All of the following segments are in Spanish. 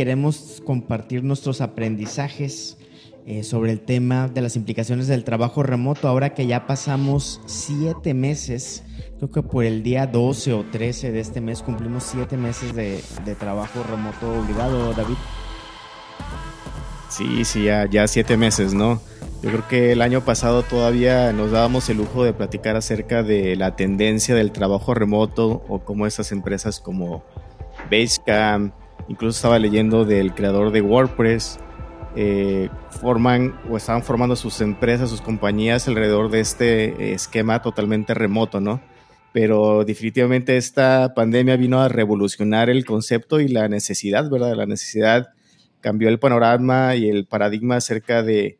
queremos compartir nuestros aprendizajes eh, sobre el tema de las implicaciones del trabajo remoto, ahora que ya pasamos siete meses, creo que por el día 12 o 13 de este mes cumplimos siete meses de, trabajo remoto obligado, David. Sí, sí, ya, ya siete meses, ¿no? Yo creo que el año pasado todavía nos dábamos el lujo de platicar acerca de la tendencia del trabajo remoto o cómo estas empresas como Basecamp, incluso estaba leyendo del creador de WordPress, eh, forman o estaban formando sus empresas, sus compañías alrededor de este esquema totalmente remoto, ¿no? Pero definitivamente esta pandemia vino a revolucionar el concepto y la necesidad, ¿verdad? La necesidad cambió el panorama y el paradigma acerca de,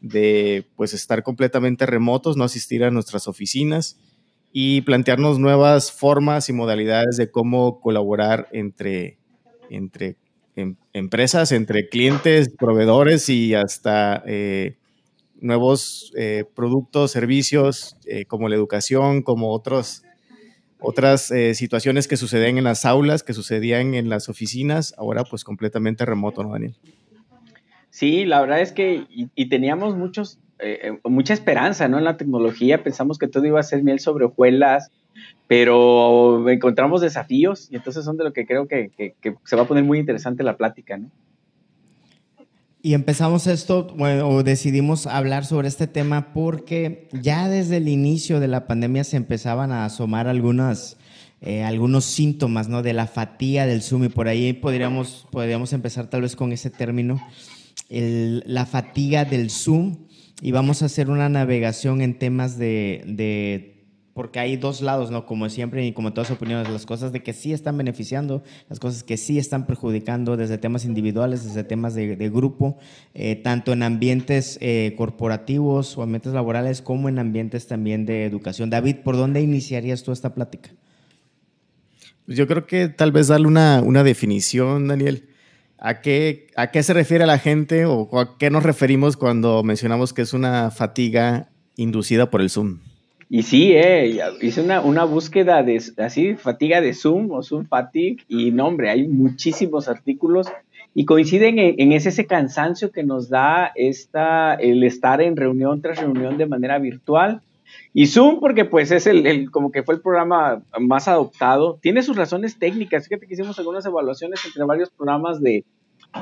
de pues estar completamente remotos, no asistir a nuestras oficinas y plantearnos nuevas formas y modalidades de cómo colaborar entre, entre em, empresas, entre clientes, proveedores y hasta eh, nuevos eh, productos, servicios eh, como la educación, como otros, otras situaciones que suceden en las aulas, que sucedían en las oficinas, ahora pues completamente remoto, ¿no, Daniel? Sí, la verdad es que y, teníamos muchos, mucha esperanza ¿no? en la tecnología, pensamos que todo iba a ser miel sobre hojuelas, pero encontramos desafíos y entonces son de lo que creo que, se va a poner muy interesante la plática, ¿no? Y empezamos esto, bueno, o decidimos hablar sobre este tema porque ya desde el inicio de la pandemia se empezaban a asomar algunas, eh, algunos síntomas, ¿no? De la fatiga del Zoom y por ahí podríamos, podríamos empezar tal vez con ese término, la fatiga del Zoom y vamos a hacer una navegación en temas de porque hay dos lados, ¿no? Como siempre y como todas opiniones, las cosas de que sí están beneficiando, las cosas que sí están perjudicando desde temas individuales, desde temas de, grupo, eh, tanto en ambientes eh, corporativos o ambientes laborales como en ambientes también de educación. David, ¿por dónde iniciarías tú esta plática? Pues yo creo que tal vez darle una, una definición, Daniel. ¿A qué, ¿A qué se refiere la gente o a qué nos referimos cuando mencionamos que es una fatiga inducida por el Zoom? Y sí, eh, hice una, una, búsqueda de así, fatiga de Zoom o Zoom fatigue, y no, hombre, hay muchísimos artículos y coinciden en, ese, ese, cansancio que nos da esta, el estar en reunión tras reunión de manera virtual. Y Zoom, porque pues es el, el, como que fue el programa más adoptado, tiene sus razones técnicas. Fíjate que hicimos algunas evaluaciones entre varios programas de,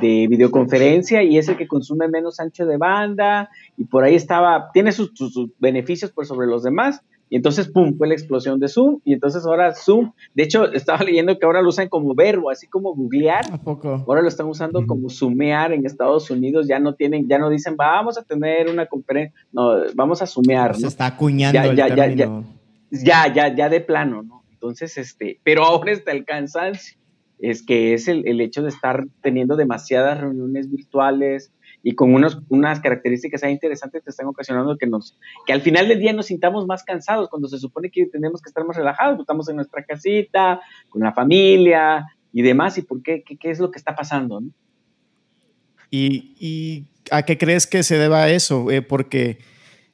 de videoconferencia y es el que consume menos ancho de banda y por ahí estaba, tiene sus, beneficios por sobre los demás y entonces, ¡pum!, fue la explosión de Zoom y entonces ahora Zoom, de hecho, estaba leyendo que ahora lo usan como verbo, así como googlear, ahora lo están usando como sumear en Estados Unidos, ya no tienen, ya no dicen, vamos a tener una conferencia, no, vamos a sumear. Se está acuñando ya, el ya, término. Ya, ya, ya, ya de plano, ¿no? Entonces, este, pero ahora está el cansancio es que es el, hecho de estar teniendo demasiadas reuniones virtuales y con unos, unas características interesantes que están ocasionando que nos que al final del día nos sintamos más cansados cuando se supone que tenemos que estar más relajados, estamos en nuestra casita, con la familia y demás, y por qué, qué, es lo que está pasando. ¿Y, a qué crees que se deba eso? Eh, porque,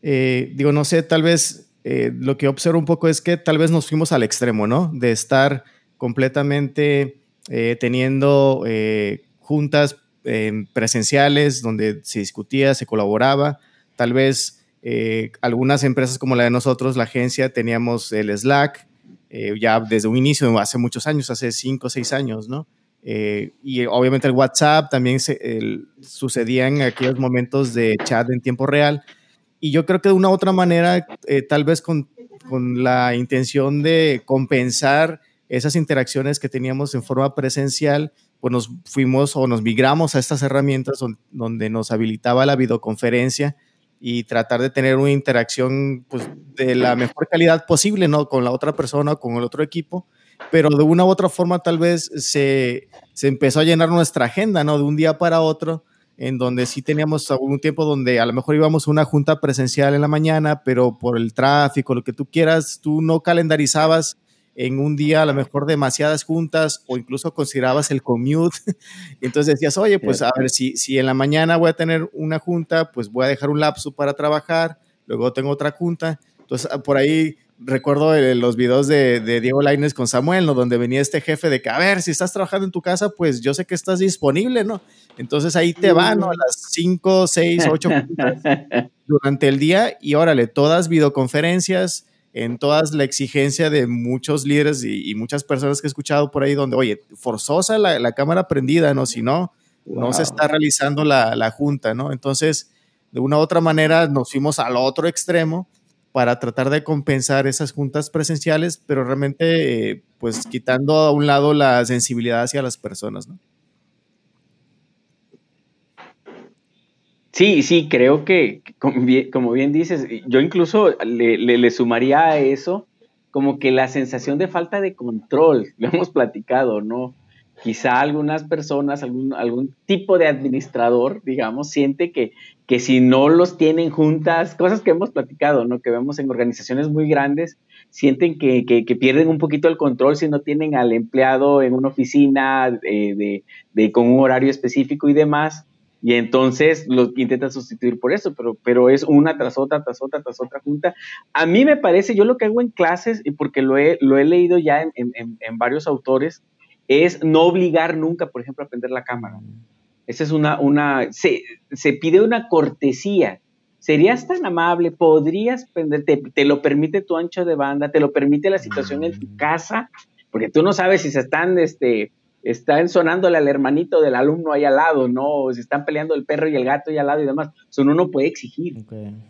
eh, digo, no sé, tal vez eh, lo que observo un poco es que tal vez nos fuimos al extremo, ¿no? De estar completamente eh, teniendo eh, juntas eh, presenciales donde se discutía, se colaboraba. Tal vez algunas empresas como la de nosotros, la agencia, teníamos el Slack ya desde un inicio, hace muchos años, hace cinco o seis años, ¿no? y obviamente el WhatsApp también se, sucedía en aquellos momentos de chat en tiempo real. Y yo creo que de una u otra manera, tal vez con, con, la intención de compensar esas interacciones que teníamos en forma presencial, pues nos fuimos o nos migramos a estas herramientas donde nos habilitaba la videoconferencia y tratar de tener una interacción pues, de la mejor calidad posible, ¿no? Con la otra persona con el otro equipo, pero de una u otra forma tal vez se, se empezó a llenar nuestra agenda, ¿no? De un día para otro, en donde sí teníamos algún tiempo donde a lo mejor íbamos a una junta presencial en la mañana, pero por el tráfico, lo que tú quieras, tú no calendarizabas en un día a lo mejor demasiadas juntas o incluso considerabas el commute. Entonces decías, oye, pues a ver, si, si en la mañana voy a tener una junta, pues voy a dejar un lapso para trabajar, luego tengo otra junta. Entonces por ahí recuerdo los videos de, Diego Laines con Samuel, ¿no? Donde venía este jefe de que, a ver, si estás trabajando en tu casa, pues yo sé que estás disponible, ¿no? Entonces ahí te van, ¿no? A las 5, 6, 8 durante el día y órale, todas videoconferencias, en todas la exigencia de muchos líderes y, muchas personas que he escuchado por ahí donde, oye, forzosa la, cámara prendida, ¿no? Si no, no se está realizando la, la junta, ¿no? Entonces, de una u otra manera nos fuimos al otro extremo para tratar de compensar esas juntas presenciales, pero realmente eh, pues quitando a un lado la sensibilidad hacia las personas, ¿no? Sí, sí, creo que, como bien, dices, yo incluso le, le, sumaría a eso como que la sensación de falta de control, lo hemos platicado, ¿no? quizá algunas personas, algún, algún tipo de administrador, digamos, siente que, que si no los tienen juntas, cosas que hemos platicado, ¿no? Que vemos en organizaciones muy grandes, sienten que, pierden un poquito el control si no tienen al empleado en una oficina de, de, con un horario específico y demás. Y entonces lo intentan sustituir por eso, pero, pero es una tras otra, tras otra, tras otra junta. A mí me parece, yo lo que hago en clases, y porque lo he, lo he leído ya en, en, en varios autores, es no obligar nunca, por ejemplo, a prender la cámara. Esa es una, una, se, pide una cortesía. ¿Serías tan amable? ¿Podrías prender? Te, lo permite tu ancho de banda? ¿Te lo permite la situación en tu mm. casa? Porque tú no sabes si se están, este, están sonándole al hermanito del alumno ahí al lado, ¿no? O se están peleando el perro y el gato ahí al lado y demás. Eso uno no puede exigir.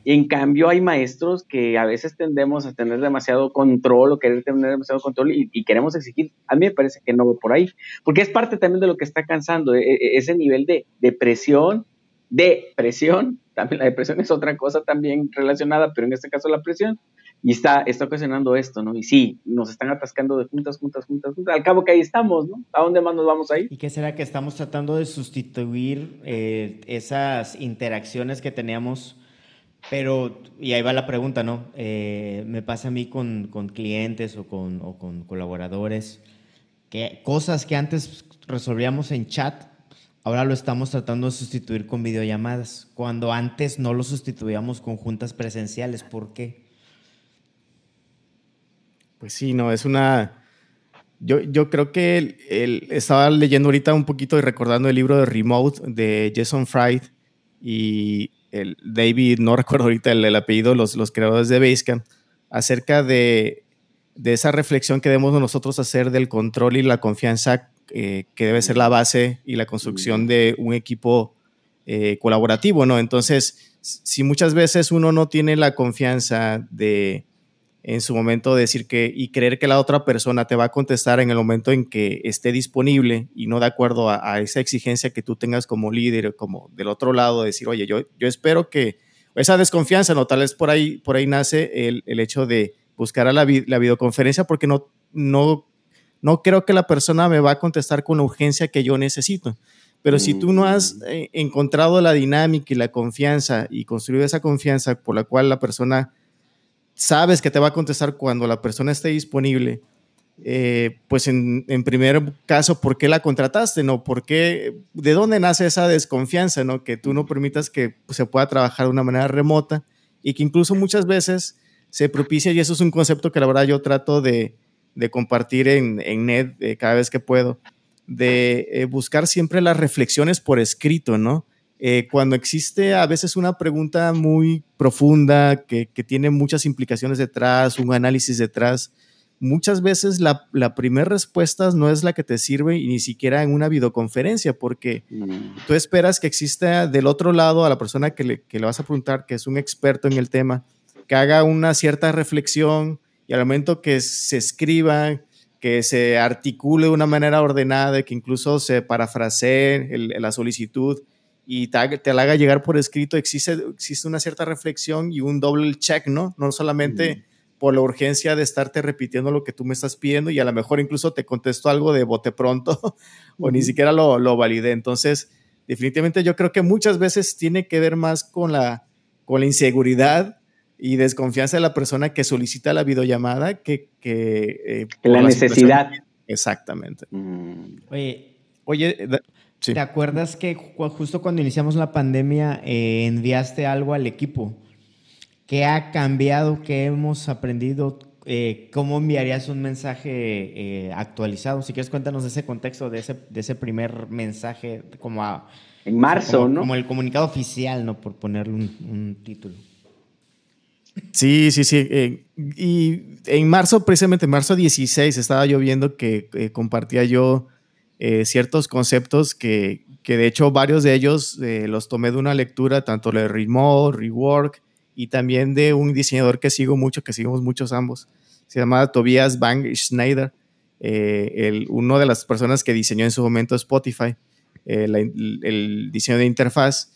En cambio, hay maestros que a veces tendemos a tener demasiado control o querer tener demasiado control y, queremos exigir. A mí me parece que no va por ahí, porque es parte también de lo que está cansando, e, e, ese nivel de, de presión, de presión, también la depresión es otra cosa también relacionada, pero en este caso la presión, y está, está ocasionando esto, ¿no? Y sí, nos están atascando de juntas, juntas, juntas, juntas. Al cabo que ahí estamos, ¿no? ¿A dónde más nos vamos a ir? ¿Y qué será que estamos tratando de sustituir eh, esas interacciones que teníamos? Pero, y ahí va la pregunta, ¿no? Eh, me pasa a mí con, con clientes o con, con, colaboradores, que cosas que antes resolvíamos en chat, ahora lo estamos tratando de sustituir con videollamadas, cuando antes no lo sustituíamos con juntas presenciales. ¿Por qué? Pues sí, no, es una... Yo, yo creo que él, estaba leyendo ahorita un poquito y recordando el libro de Remote de Jason Fried y el David, no recuerdo ahorita el, apellido, los, los creadores de Basecamp, acerca de, de, esa reflexión que debemos nosotros hacer del control y la confianza eh, que debe ser la base y la construcción de un equipo eh, colaborativo, ¿no? Entonces, si muchas veces uno no tiene la confianza de en su momento decir que y creer que la otra persona te va a contestar en el momento en que esté disponible y no de acuerdo a, esa exigencia que tú tengas como líder, como del otro lado, decir, oye, yo, yo espero que esa desconfianza, no, tal vez por ahí, por ahí nace el, el hecho de buscar a la, la, videoconferencia porque no, no, no creo que la persona me va a contestar con la urgencia que yo necesito. Pero si tú no has mm. eh, encontrado la dinámica y la confianza y construido esa confianza por la cual la persona sabes que te va a contestar cuando la persona esté disponible, eh, pues en, primer caso, ¿por qué la contrataste? ¿No? ¿Por qué, ¿De dónde nace esa desconfianza? ¿no? Que tú no permitas que se pueda trabajar de una manera remota y que incluso muchas veces se propicia, y eso es un concepto que la verdad yo trato de, compartir en, en net eh, cada vez que puedo, de eh, buscar siempre las reflexiones por escrito, ¿no? Eh, cuando existe a veces una pregunta muy profunda que, tiene muchas implicaciones detrás, un análisis detrás, muchas veces la, primera respuesta no es la que te sirve y ni siquiera en una videoconferencia, porque mm. tú esperas que exista del otro lado a la persona que le, que le vas a preguntar, que es un experto en el tema, que haga una cierta reflexión y al momento que se escriba, que se articule de una manera ordenada, que incluso se parafrasee la solicitud, y te, la haga llegar por escrito, existe, existe una cierta reflexión y un doble check, ¿no? No solamente por la urgencia de estarte repitiendo lo que tú me estás pidiendo y a lo mejor incluso te contesto algo de bote pronto o ni siquiera lo, lo validé. Entonces, definitivamente yo creo que muchas veces tiene que ver más con la, con la inseguridad y desconfianza de la persona que solicita la videollamada que, que eh, la, necesidad. Exactamente. Mm. Oye, Oye, ¿Te acuerdas que justo cuando iniciamos la pandemia eh, enviaste algo al equipo? ¿Qué ha cambiado? ¿Qué hemos aprendido? eh, ¿cómo enviarías un mensaje eh, actualizado? Si quieres, cuéntanos de ese contexto, de ese, de ese primer mensaje, como a, En marzo, como, ¿no? Como el comunicado oficial, ¿no? Por ponerle un, un título. Sí, sí, sí. eh, y en marzo, precisamente en marzo 16, estaba yo viendo que eh, compartía yo eh, ciertos conceptos que, que, de hecho varios de ellos eh, los tomé de una lectura, tanto de Remote, Rework y también de un diseñador que sigo mucho, que seguimos muchos ambos. Se llama Tobias Bang Schneider, eh, uno de las personas que diseñó en su momento Spotify, eh, el diseño de interfaz.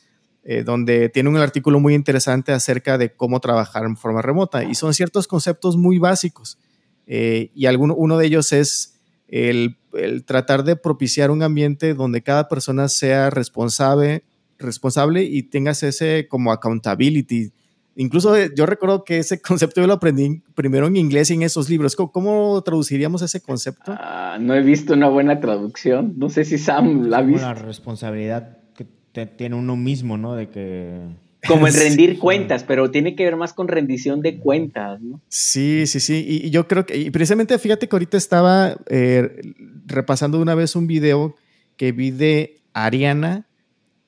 Donde tiene un artículo muy interesante acerca de cómo trabajar en forma remota. Y son ciertos conceptos muy básicos. Y alguno, uno de ellos es el, el, tratar de propiciar un ambiente donde cada persona sea responsable, responsable y tengas ese como accountability. Incluso eh, yo recuerdo que ese concepto yo lo aprendí primero en inglés y en esos libros. ¿Cómo, cómo traduciríamos ese concepto? Uh, no he visto una buena traducción. No sé si Sam la ha visto. La responsabilidad tiene uno mismo, ¿no? De que... Como el rendir cuentas, pero tiene que ver más con rendición de cuentas, ¿no? Sí, sí, sí. Y, y yo creo que, y precisamente fíjate que ahorita estaba eh, repasando una vez un video que vi de Ariana.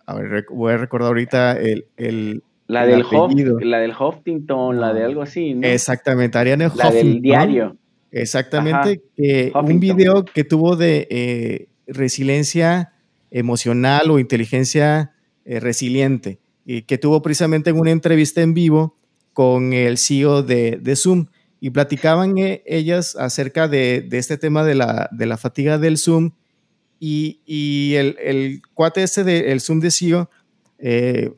A ver, voy a recordar ahorita el. el la, el del Hof, la del Huffington, la de algo así, ¿no? Exactamente, Ariana La del diario. Exactamente. Que un video que tuvo de eh, resiliencia emocional o inteligencia eh, resiliente, y que tuvo precisamente en una entrevista en vivo con el CEO de, de Zoom. Y platicaban eh, ellas acerca de, de, este tema de la, de la fatiga del Zoom. Y, y el, el, cuate este del Zoom de CEO, eh,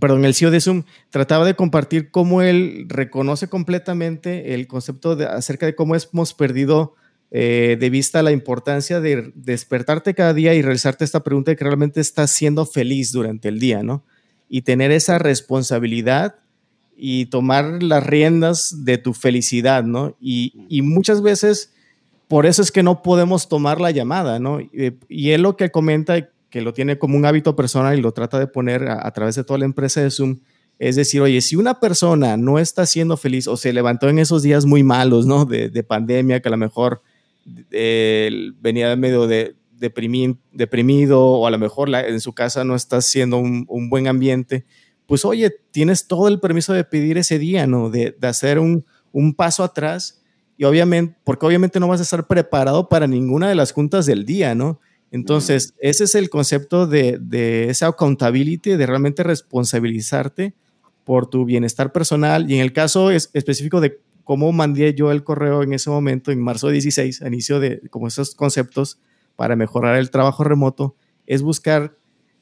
perdón, el CEO de Zoom trataba de compartir cómo él reconoce completamente el concepto de, acerca de cómo hemos perdido eh, de vista la importancia de despertarte cada día y realizarte esta pregunta de que realmente estás siendo feliz durante el día, ¿no? Y tener esa responsabilidad y tomar las riendas de tu felicidad, ¿no? Y, muchas veces por eso es que no podemos tomar la llamada, ¿no? Y, y, él lo que comenta, que lo tiene como un hábito personal y lo trata de poner a, a través de toda la empresa de Zoom, es decir, oye, si una persona no está siendo feliz o se levantó en esos días muy malos, ¿no? De, de pandemia, que a lo mejor eh, venía medio de, deprimi, deprimido o a lo mejor la, en su casa no está siendo un, un, buen ambiente, pues oye, tienes todo el permiso de pedir ese día, ¿no? De, de hacer un, un, paso atrás y obviamente, porque obviamente no vas a estar preparado para ninguna de las juntas del día, ¿no? Entonces, ese es el concepto de, de esa accountability, de realmente responsabilizarte por tu bienestar personal y en el caso es, específico de cómo mandé yo el correo en ese momento, en marzo 16, a inicio de como esos conceptos para mejorar el trabajo remoto, es buscar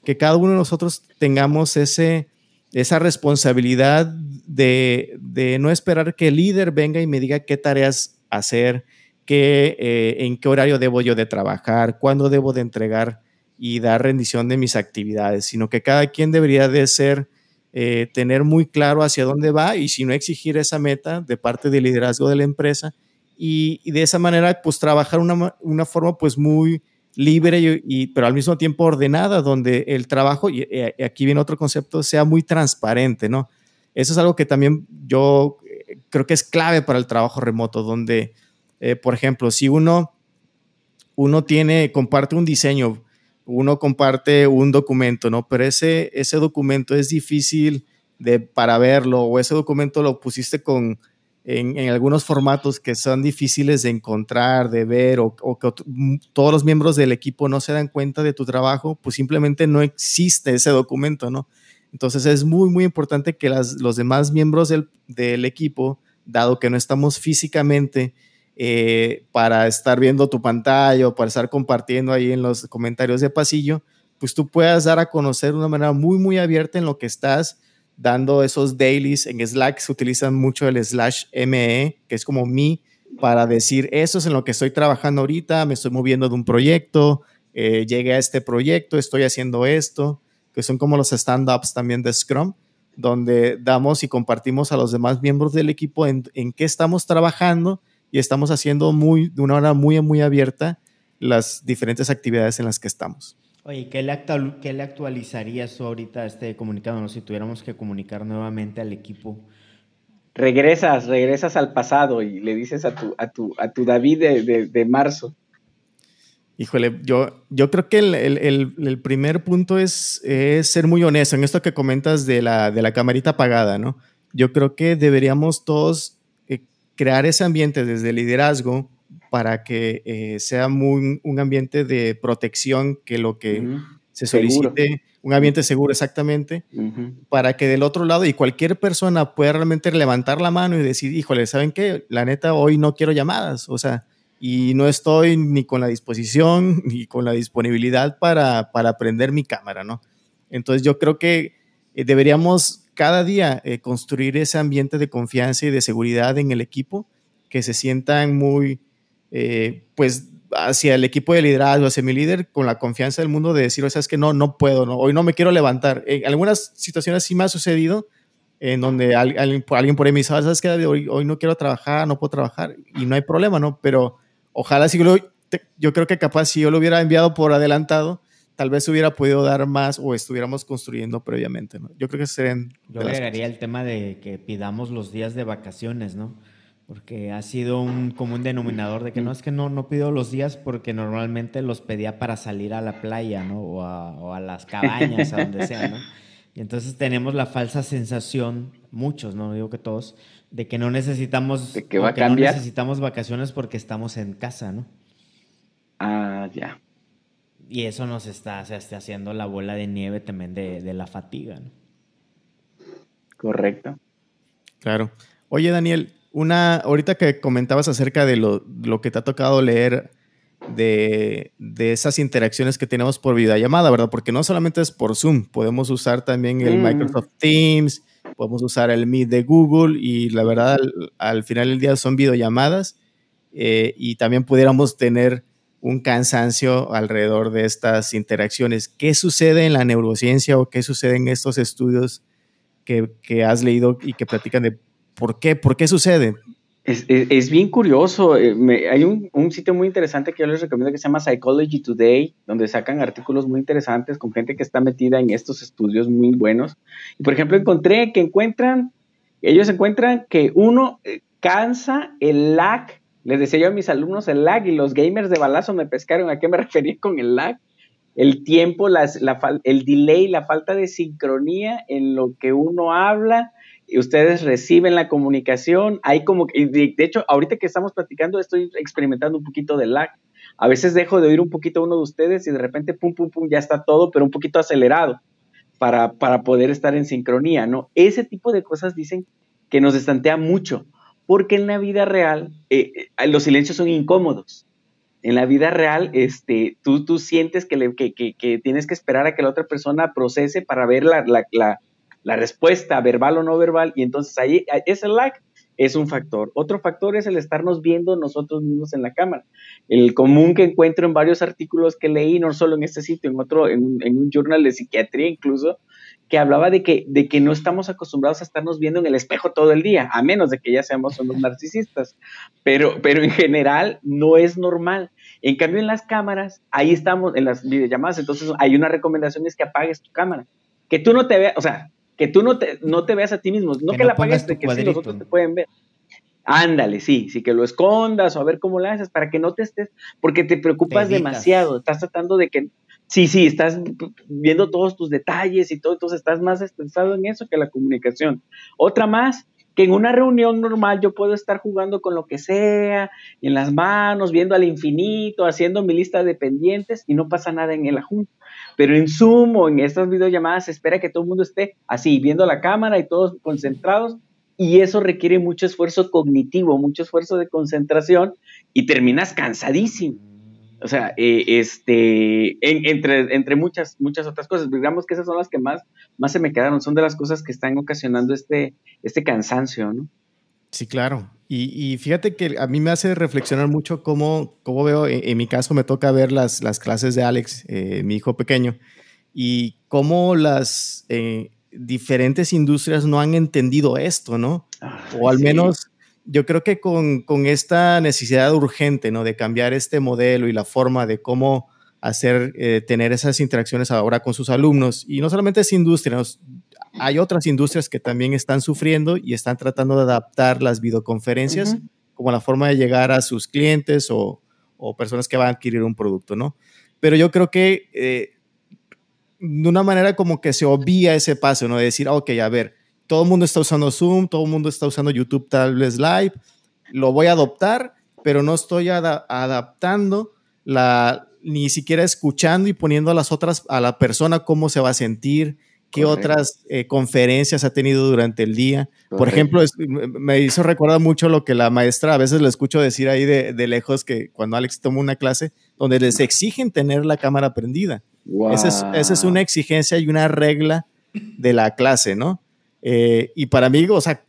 que cada uno de nosotros tengamos ese, esa responsabilidad de, de no esperar que el líder venga y me diga qué tareas hacer, qué, eh, en qué horario debo yo de trabajar, cuándo debo de entregar y dar rendición de mis actividades, sino que cada quien debería de ser eh, tener muy claro hacia dónde va y si no exigir esa meta de parte del liderazgo de la empresa y, de esa manera pues trabajar una, una forma pues muy libre y, pero al mismo tiempo ordenada donde el trabajo y, y, aquí viene otro concepto sea muy transparente no eso es algo que también yo eh, creo que es clave para el trabajo remoto donde eh, por ejemplo si uno uno tiene comparte un diseño uno comparte un documento, ¿no? Pero ese, ese documento es difícil de, para verlo o ese documento lo pusiste con, en, en, algunos formatos que son difíciles de encontrar, de ver o, que todos los miembros del equipo no se dan cuenta de tu trabajo, pues simplemente no existe ese documento, ¿no? Entonces es muy, muy importante que las, los demás miembros del, del equipo, dado que no estamos físicamente, eh, para estar viendo tu pantalla o para estar compartiendo ahí en los comentarios de pasillo, pues tú puedas dar a conocer de una manera muy, muy abierta en lo que estás dando esos dailies. En Slack se utilizan mucho el slash ME, que es como mi, para decir, eso es en lo que estoy trabajando ahorita, me estoy moviendo de un proyecto, eh, llegué a este proyecto, estoy haciendo esto, que son como los stand-ups también de Scrum, donde damos y compartimos a los demás miembros del equipo en, en qué estamos trabajando y estamos haciendo muy, de una manera muy, muy abierta las diferentes actividades en las que estamos. Oye, ¿qué le, actual, qué le actualizarías tú ahorita a este comunicado? ¿no? Si tuviéramos que comunicar nuevamente al equipo. regresas, regresas al pasado y le dices a tu, a tu, a tu David de, marzo. Híjole, yo, yo creo que el, primer punto es, ser muy honesto en esto que comentas de la, de la camarita apagada, ¿no? Yo creo que deberíamos todos crear ese ambiente desde el liderazgo para que eh, sea muy, un ambiente de protección que lo que se solicite, un ambiente seguro exactamente, para que del otro lado y cualquier persona pueda realmente levantar la mano y decir, híjole, ¿saben qué? La neta, hoy no quiero llamadas, o sea, y no estoy ni con la disposición ni con la disponibilidad para, para prender mi cámara, ¿no? Entonces yo creo que eh, deberíamos cada día eh, construir ese ambiente de confianza y de seguridad en el equipo, que se sientan muy, eh, pues hacia el equipo de liderazgo, hacia mi líder, con la confianza del mundo de decir, o sea, es que no, no puedo, no, hoy no me quiero levantar. En algunas situaciones sí me ha sucedido, en donde alguien, por ahí me dice, ah, ¿sabes qué? Hoy, hoy no quiero trabajar, no puedo trabajar, y no hay problema, ¿no? Pero ojalá si yo creo que capaz si yo lo hubiera enviado por adelantado, tal vez hubiera podido dar más o estuviéramos construyendo previamente, ¿no? Yo creo que serían... Yo agregaría el tema de que pidamos los días de vacaciones, ¿no? porque ha sido un común denominador de que no es que no, no pido los días porque normalmente los pedía para salir a la playa, ¿no? O a, las cabañas, a donde sea, ¿no? Y entonces tenemos la falsa sensación, muchos, no digo que todos, de que no necesitamos, que, va a cambiar? no necesitamos vacaciones porque estamos en casa, ¿no? Ah, ya. Y eso nos está, se está haciendo la bola de nieve también de, de la fatiga, ¿no? Correcto. Claro. Oye, Daniel, una, ahorita que comentabas acerca de lo, que te ha tocado leer de, esas interacciones que tenemos por videollamada, ¿verdad? Porque no solamente es por Zoom, podemos usar también el mm. Microsoft Teams, podemos usar el Meet de Google y la verdad al, final del día son videollamadas eh, y también pudiéramos tener un cansancio alrededor de estas interacciones. ¿Qué sucede en la neurociencia o qué sucede en estos estudios que, que has leído y que platican de ¿Por qué? ¿Por qué sucede? Es, bien curioso. Eh, hay un, sitio muy interesante que yo les recomiendo que se llama Psychology Today, donde sacan artículos muy interesantes con gente que está metida en estos estudios muy buenos. Y por ejemplo, encontré que encuentran, ellos encuentran que uno eh, cansa el lag. Les decía yo a mis alumnos el lag y los gamers de balazo me pescaron a qué me refería con el lag. El tiempo, el delay, la falta de sincronía en lo que uno habla ustedes reciben la comunicación, hay como, de, de hecho, ahorita que estamos platicando, estoy experimentando un poquito de lag. A veces dejo de oír un poquito a uno de ustedes y de repente, pum, pum, pum, ya está todo, pero un poquito acelerado para, para poder estar en sincronía, ¿no? Ese tipo de cosas dicen que nos estantea mucho, porque en la vida real eh, eh, los silencios son incómodos. En la vida real, este, tú, tú sientes que, que, que, tienes que esperar a que la otra persona procese para ver la, la, la, la respuesta verbal o no verbal, y entonces ahí ese lag es un factor. Otro factor es el estarnos viendo nosotros mismos en la cámara. El común que encuentro en varios artículos que leí, no solo en este sitio, en otro, en, un journal de psiquiatría incluso, que hablaba de que, de que no estamos acostumbrados a estarnos viendo en el espejo todo el día, a menos de que ya seamos unos narcisistas. Pero, pero en general no es normal. En cambio, en las cámaras, ahí estamos, en las videollamadas, entonces hay una recomendación es que apagues tu cámara. Que tú no te veas, o sea, que tú no te, no te veas a ti mismo, no que, la apagues de que los otros te pueden ver. Ándale, sí, sí que lo escondas o a ver cómo lo haces para que no te estés, porque te preocupas demasiado, estás tratando de que, sí, sí, estás viendo todos tus detalles y todo, entonces estás más estresado en eso que la comunicación. Otra más, que en una reunión normal yo puedo estar jugando con lo que sea, en las manos, viendo al infinito, haciendo mi lista de pendientes y no pasa nada en el junta. Pero en Zoom o en estas videollamadas se espera que todo el mundo esté así, viendo la cámara y todos concentrados y eso requiere mucho esfuerzo cognitivo, mucho esfuerzo de concentración y terminas cansadísimo. O sea, eh, este, entre, entre muchas, muchas otras cosas, digamos que esas son las que más, más se me quedaron, son de las cosas que están ocasionando este, este cansancio, ¿no? Sí, claro. Y, fíjate que a mí me hace reflexionar mucho cómo, cómo veo, en, mi caso me toca ver las, las clases de Alex, eh, mi hijo pequeño, y cómo las eh, diferentes industrias no han entendido esto, ¿no? o al menos yo creo que con, con, esta necesidad urgente, ¿no? De cambiar este modelo y la forma de cómo hacer, eh, tener esas interacciones ahora con sus alumnos, y no solamente es industria, hay otras industrias que también están sufriendo y están tratando de adaptar las videoconferencias como la forma de llegar a sus clientes o, o, personas que van a adquirir un producto, ¿no? Pero yo creo que eh, de una manera como que se obvia ese paso, ¿no? De decir, ok, a ver, todo el mundo está usando Zoom, todo el mundo está usando YouTube tal vez Live, lo voy a adoptar, pero no estoy adaptando la, ni siquiera escuchando y poniendo a las otras, a la persona cómo se va a sentir, qué otras eh, conferencias ha tenido durante el día. Por ejemplo, me hizo recordar mucho lo que la maestra a veces le escucho decir ahí de, lejos que cuando Alex toma una clase donde les exigen tener la cámara prendida. Esa, es, una exigencia y una regla de la clase, ¿no? Eh, y para mí, o sea,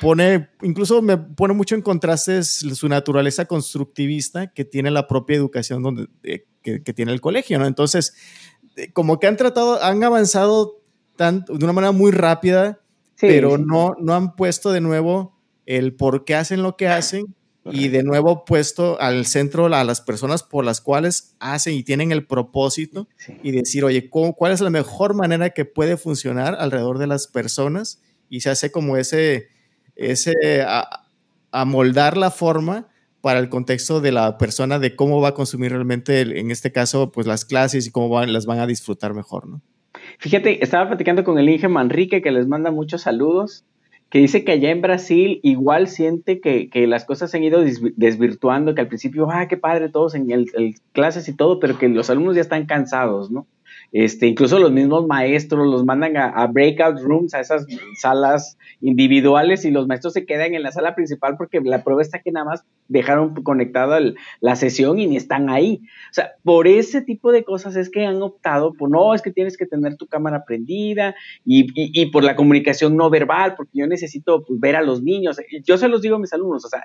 pone, incluso me pone mucho en contraste su naturaleza constructivista que tiene la propia educación donde, eh, que, tiene el colegio, ¿no? Entonces, eh, como que han tratado, han avanzado tan, de una manera muy rápida, pero No, no han puesto de nuevo el por qué hacen lo que hacen y de nuevo puesto al centro a las personas por las cuales hacen y tienen el propósito y decir, oye, ¿cuál es la mejor manera que puede funcionar alrededor de las personas? y se hace como ese, ese a, moldar la forma para el contexto de la persona de cómo va a consumir realmente, en este caso, pues las clases y cómo las van a disfrutar mejor, ¿no? Fíjate, estaba platicando con el Inge Manrique que les manda muchos saludos, que dice que allá en Brasil igual siente que, que las cosas se han ido desvirtuando, que al principio, ah, qué padre, todos en el, el, clases y todo, pero que los alumnos ya están cansados, ¿no? Este, incluso los mismos maestros los mandan a, breakout rooms, a esas salas individuales y los maestros se quedan en la sala principal porque la prueba está que nada más dejaron conectada la sesión y ni están ahí. O sea, por ese tipo de cosas es que han optado por, no, es que tienes que tener tu cámara prendida y, y, por la comunicación no verbal, porque yo necesito pues, ver a los niños. Yo se los digo a mis alumnos, o sea,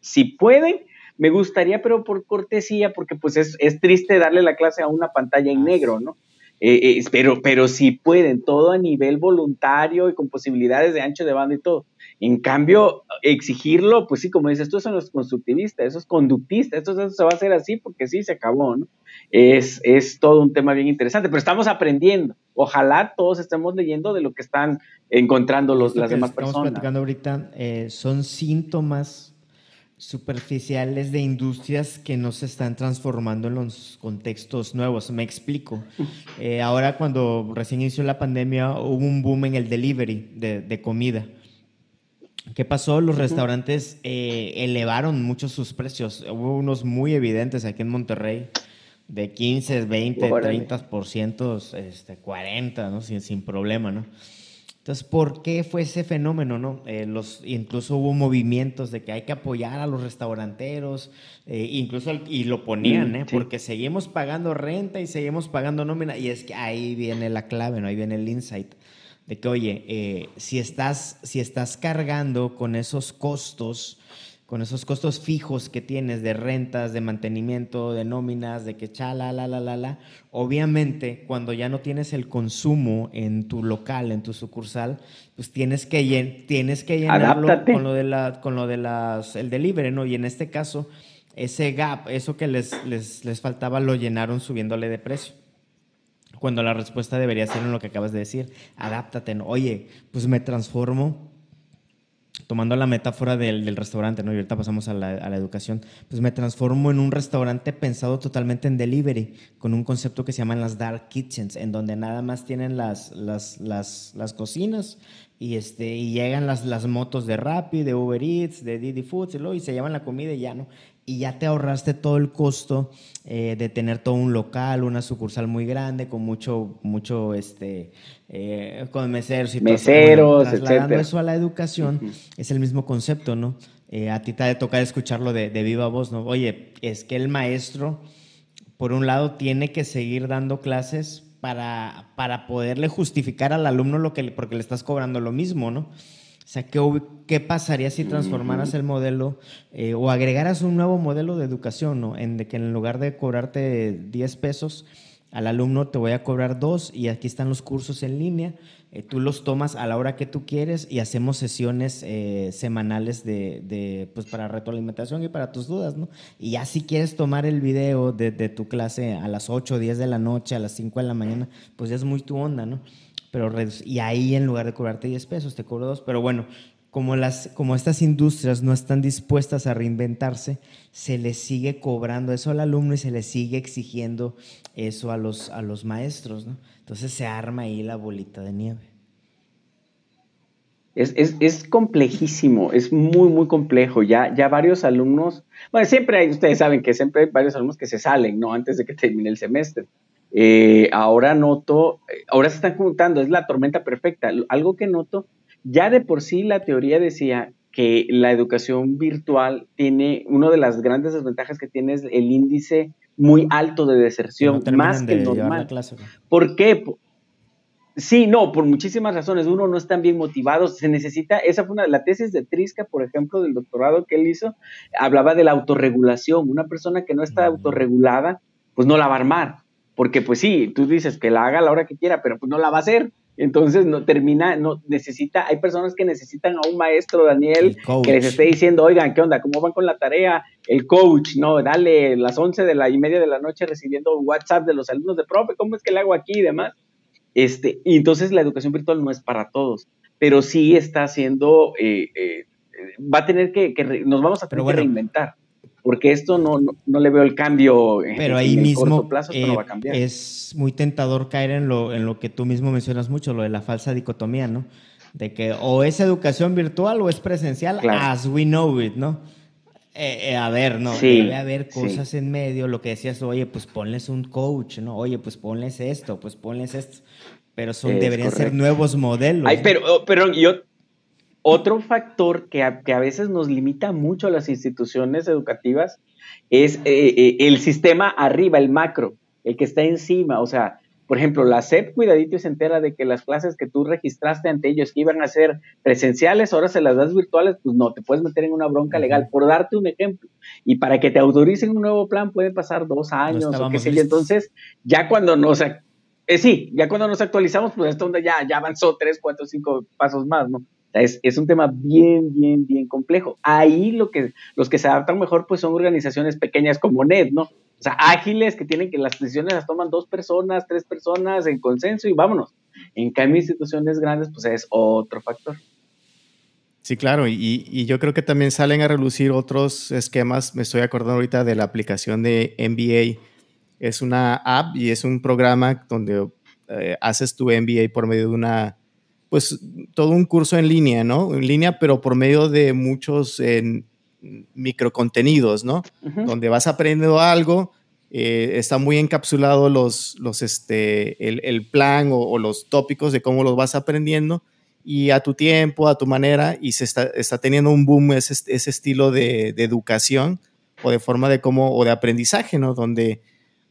si pueden, me gustaría, pero por cortesía, porque pues es, es triste darle la clase a una pantalla en negro, ¿no? Eh, eh, pero, pero si pueden, todo a nivel voluntario y con posibilidades de ancho de banda y todo. En cambio, exigirlo, pues sí, como dices, esto son los constructivistas, eso es conductista, esto, se va a hacer así porque sí, se acabó, ¿no? Es, es todo un tema bien interesante, pero estamos aprendiendo. Ojalá todos estemos leyendo de lo que están encontrando los, las demás personas. Estamos platicando ahorita eh, son síntomas superficiales de industrias que no se están transformando en los contextos nuevos. Me explico. Eh, ahora cuando recién inició la pandemia hubo un boom en el delivery de, comida. ¿Qué pasó? Los restaurantes eh, elevaron mucho sus precios. Hubo unos muy evidentes aquí en Monterrey de 15, 20, 30%, este, 40, ¿no? Sin, sin problema, ¿no? Entonces, ¿por qué fue ese fenómeno? No? Eh, los, incluso hubo movimientos de que hay que apoyar a los restauranteros, eh, incluso y lo ponían, mm, ¿eh? porque seguimos pagando renta y seguimos pagando nómina, y es que ahí viene la clave, ¿no? ahí viene el insight, de que, oye, eh, si, estás, si estás cargando con esos costos, con esos costos fijos que tienes de rentas, de mantenimiento, de nóminas, de que chala, la, la, la, la, obviamente cuando ya no tienes el consumo en tu local, en tu sucursal, pues tienes que, tienes que llenarlo con lo de la, con lo de las, el delivery, ¿no? Y en este caso, ese gap, eso que les, les, les faltaba, lo llenaron subiéndole de precio cuando la respuesta debería ser en lo que acabas de decir, adáptate, ¿no? oye, pues me transformo tomando la metáfora del, restaurante, ¿no? Y ahorita pasamos a la, educación, pues me transformo en un restaurante pensado totalmente en delivery, con un concepto que se llaman las dark kitchens, en donde nada más tienen las, las, las, las cocinas y, este, y llegan las, las motos de Rappi, de Uber Eats, de Didi Foods, y, y se llevan la comida y ya, ¿no? Y ya te ahorraste todo el costo eh, de tener todo un local, una sucursal muy grande, con mucho, mucho, este, eh, con meseros y meseros, todo. eso a la educación, es el mismo concepto, ¿no? Eh, a ti te ha de tocar escucharlo de, de, viva voz, ¿no? Oye, es que el maestro, por un lado, tiene que seguir dando clases para, para poderle justificar al alumno lo que, porque le estás cobrando lo mismo, ¿no? O sea, ¿qué, pasaría si transformaras el modelo eh, o agregaras un nuevo modelo de educación, ¿no? En de que en lugar de cobrarte 10 pesos al alumno te voy a cobrar dos y aquí están los cursos en línea. Eh, tú los tomas a la hora que tú quieres y hacemos sesiones eh, semanales de, pues para retroalimentación y para tus dudas, ¿no? Y ya si quieres tomar el video de, de tu clase a las 8 o 10 de la noche, a las 5 de la mañana, pues ya es muy tu onda, ¿no? Pero y ahí en lugar de cobrarte 10 pesos te cobro 2, pero bueno, como, las, como estas industrias no están dispuestas a reinventarse, se les sigue cobrando eso al alumno y se les sigue exigiendo eso a los, a los maestros, ¿no? Entonces se arma ahí la bolita de nieve. Es, es, es, complejísimo, es muy, muy complejo. Ya, ya varios alumnos, bueno, siempre hay, ustedes saben que siempre hay varios alumnos que se salen, ¿no? Antes de que termine el semestre. Eh, ahora noto, eh, ahora se están juntando, es la tormenta perfecta. Algo que noto ya de por sí la teoría decía que la educación virtual tiene, una de las grandes desventajas que tiene es el índice muy alto de deserción, más que el normal. ¿Por qué? Sí, no, por muchísimas razones. Uno no están bien motivados, se necesita, esa fue una, la tesis de Trisca, por ejemplo, del doctorado que él hizo, hablaba de la autorregulación. Una persona que no está autorregulada, pues no la va a armar, porque pues sí, tú dices que la haga a la hora que quiera, pero pues no la va a hacer. Entonces no termina, no necesita, hay personas que necesitan a un maestro, Daniel, que les esté diciendo, oigan, ¿qué onda? ¿Cómo van con la tarea? El coach, no, dale las once de la y media de la noche recibiendo WhatsApp de los alumnos de profe, ¿cómo es que le hago aquí y demás? Este, y entonces la educación virtual no es para todos, pero sí está haciendo, eh, eh, va a tener que, nos vamos a tener que reinventar porque esto no, no, le veo el cambio Pero ahí mismo corto plazo, no va a cambiar. Es muy tentador caer en lo, en lo que tú mismo mencionas mucho, lo de la falsa dicotomía, ¿no? De que o es educación virtual o es presencial, as we know it, ¿no? Eh, eh, a ver, no, debe haber cosas en medio, lo que decías, oye, pues ponles un coach, ¿no? Oye, pues ponles esto, pues ponles esto. Pero son, deberían ser nuevos modelos. Ay, pero, pero yo, otro factor que a, que a, veces nos limita mucho a las instituciones educativas es eh, eh, el sistema arriba, el macro, el que está encima. O sea, por ejemplo, la SEP cuidadito y se entera de que las clases que tú registraste ante ellos que iban a ser presenciales, ahora se las das virtuales, pues no, te puedes meter en una bronca legal, por darte un ejemplo. Y para que te autoricen un nuevo plan puede pasar dos años o qué sé yo. Entonces, ya cuando nos... Eh, sí, ya cuando nos actualizamos, pues esto donde ya, ya avanzó tres, cuatro, cinco pasos más, ¿no? Es, es, un tema bien, bien, bien complejo. Ahí lo que, los que se adaptan mejor pues son organizaciones pequeñas como NET, ¿no? O sea, ágiles que tienen que las decisiones las toman dos personas, tres personas en consenso y vámonos. En cambio, instituciones grandes pues es otro factor. Sí, claro, y, y, yo creo que también salen a relucir otros esquemas. Me estoy acordando ahorita de la aplicación de MBA. Es una app y es un programa donde eh, haces tu MBA por medio de una pues todo un curso en línea, ¿no? En línea, pero por medio de muchos en, microcontenidos, ¿no? Donde vas aprendiendo algo, eh, está muy encapsulado los, los, este, el, plan o, los tópicos de cómo los vas aprendiendo y a tu tiempo, a tu manera, y se está, está teniendo un boom ese, ese estilo de, de, educación o de forma de cómo, o de aprendizaje, ¿no? Donde,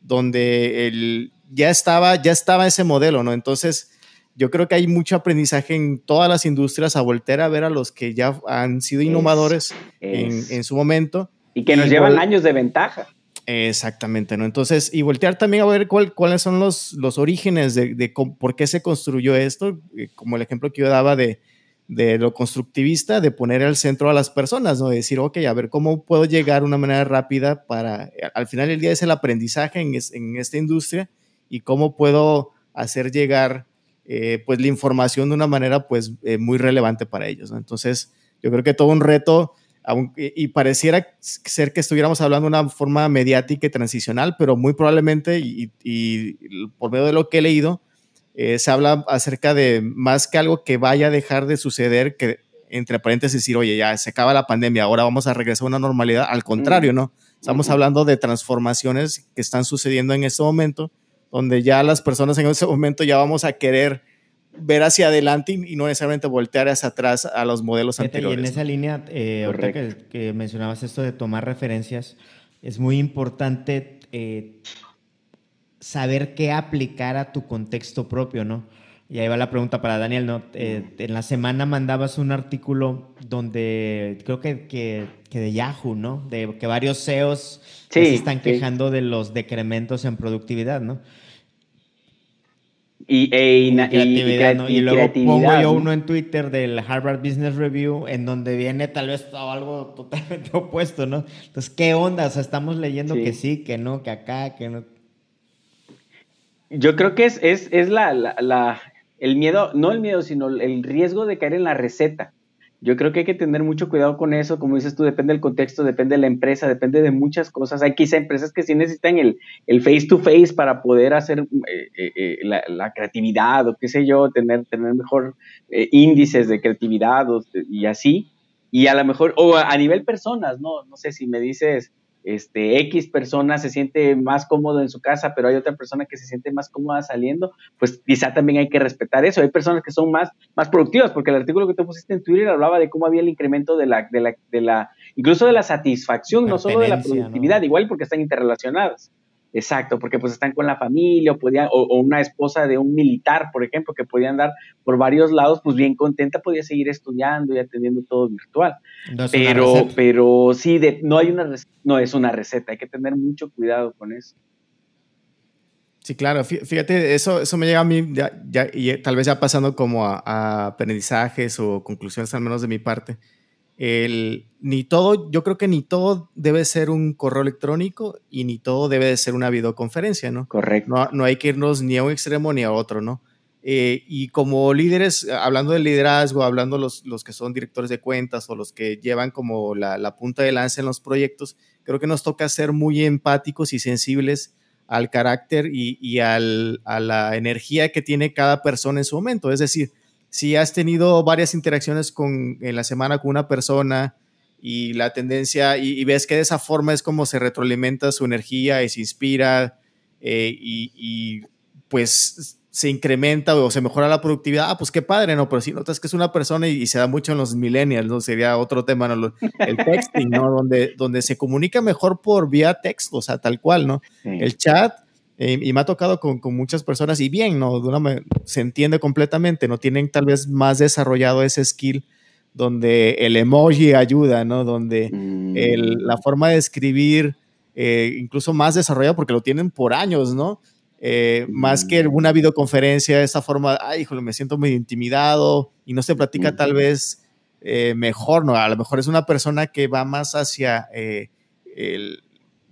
donde el, ya, estaba, ya estaba ese modelo, ¿no? Entonces, yo creo que hay mucho aprendizaje en todas las industrias a volver a ver a los que ya han sido innovadores en, su momento. Y que nos llevan años de ventaja. Exactamente, ¿no? Entonces, y voltear también a ver cuáles son los, los orígenes de, por qué se construyó esto, eh, como el ejemplo que yo daba de, de lo constructivista, de poner al centro a las personas, ¿no? De decir, ok, a ver, ¿cómo puedo llegar de una manera rápida para, al final del día es el aprendizaje en, en esta industria y cómo puedo hacer llegar eh, pues la información de una manera pues eh, muy relevante para ellos. Entonces, yo creo que todo un reto, y pareciera ser que estuviéramos hablando de una forma mediática y transicional, pero muy probablemente, y, por medio de lo que he leído, eh, se habla acerca de más que algo que vaya a dejar de suceder, que entre paréntesis decir, oye, ya se acaba la pandemia, ahora vamos a regresar a una normalidad. Al contrario, ¿no? Estamos hablando de transformaciones que están sucediendo en este momento donde ya las personas en ese momento ya vamos a querer ver hacia adelante y, no necesariamente voltear hacia atrás a los modelos anteriores. Y en esa línea, eh, ahorita que, mencionabas esto de tomar referencias, es muy importante eh, saber qué aplicar a tu contexto propio, ¿no? Y ahí va la pregunta para Daniel, ¿no? Eh, en la semana mandabas un artículo donde creo que, que, de Yahoo, ¿no? De que varios CEOs se están quejando de los decrementos en productividad, ¿no? Y, e, creatividad, y, luego pongo yo uno en Twitter del Harvard Business Review en donde viene tal vez algo totalmente opuesto, ¿no? Entonces, ¿qué onda? O sea, estamos leyendo que sí, que no, que acá, que no. Yo creo que es, es, es la, la, el miedo, no el miedo, sino el riesgo de caer en la receta. Yo creo que hay que tener mucho cuidado con eso, como dices tú, depende del contexto, depende de la empresa, depende de muchas cosas. Hay quizá empresas que sí necesitan el, el face to face para poder hacer eh, eh, eh, la, creatividad o qué sé yo, tener, tener mejor índices de creatividad y así. Y a lo mejor, o a, a nivel personas, ¿no? No sé si me dices, este, X persona se siente más cómodo en su casa, pero hay otra persona que se siente más cómoda saliendo, pues quizá también hay que respetar eso. Hay personas que son más, más productivas, porque el artículo que tú pusiste en Twitter hablaba de cómo había el incremento de la, de la, de la incluso de la satisfacción, no solo de la productividad, igual porque están interrelacionadas. Exacto, porque pues están con la familia o, podían, o, una esposa de un militar, por ejemplo, que podía andar por varios lados, pues bien contenta, podía seguir estudiando y atendiendo todo virtual. pero, pero sí, de, no hay una no es una receta, hay que tener mucho cuidado con eso. Sí, claro, fíjate, eso, eso me llega a mí, ya, y tal vez ya pasando como a, a aprendizajes o conclusiones al menos de mi parte el, ni todo, yo creo que ni todo debe ser un correo electrónico y ni todo debe de ser una videoconferencia, ¿no? Correcto. No, no hay que irnos ni a un extremo ni a otro, ¿no? Eh, y como líderes, hablando de liderazgo, hablando los, los que son directores de cuentas o los que llevan como la, la punta de lanza en los proyectos, creo que nos toca ser muy empáticos y sensibles al carácter y, y al, a la energía que tiene cada persona en su momento. Es decir, si has tenido varias interacciones con, en la semana con una persona y la tendencia, y, ves que de esa forma es como se retroalimenta su energía y se inspira eh, y, pues se incrementa o se mejora la productividad, ah, pues qué padre, ¿no? Pero si notas que es una persona y, se da mucho en los millennials, ¿no? Sería otro tema, ¿no? El texting, ¿no? Donde, donde se comunica mejor por vía texto, o sea, tal cual, ¿no? El chat eh, y me ha tocado con, con, muchas personas y bien, ¿no? De una, se entiende completamente, no tienen tal vez más desarrollado ese skill donde el emoji ayuda, ¿no? Donde el, mm. la forma de escribir eh, incluso más desarrollado porque lo tienen por años, ¿no? Eh, más que mm. una videoconferencia, esa forma, ay, híjole, me siento muy intimidado y no se platica tal vez mejor, ¿no? A lo mejor es una persona que va más hacia el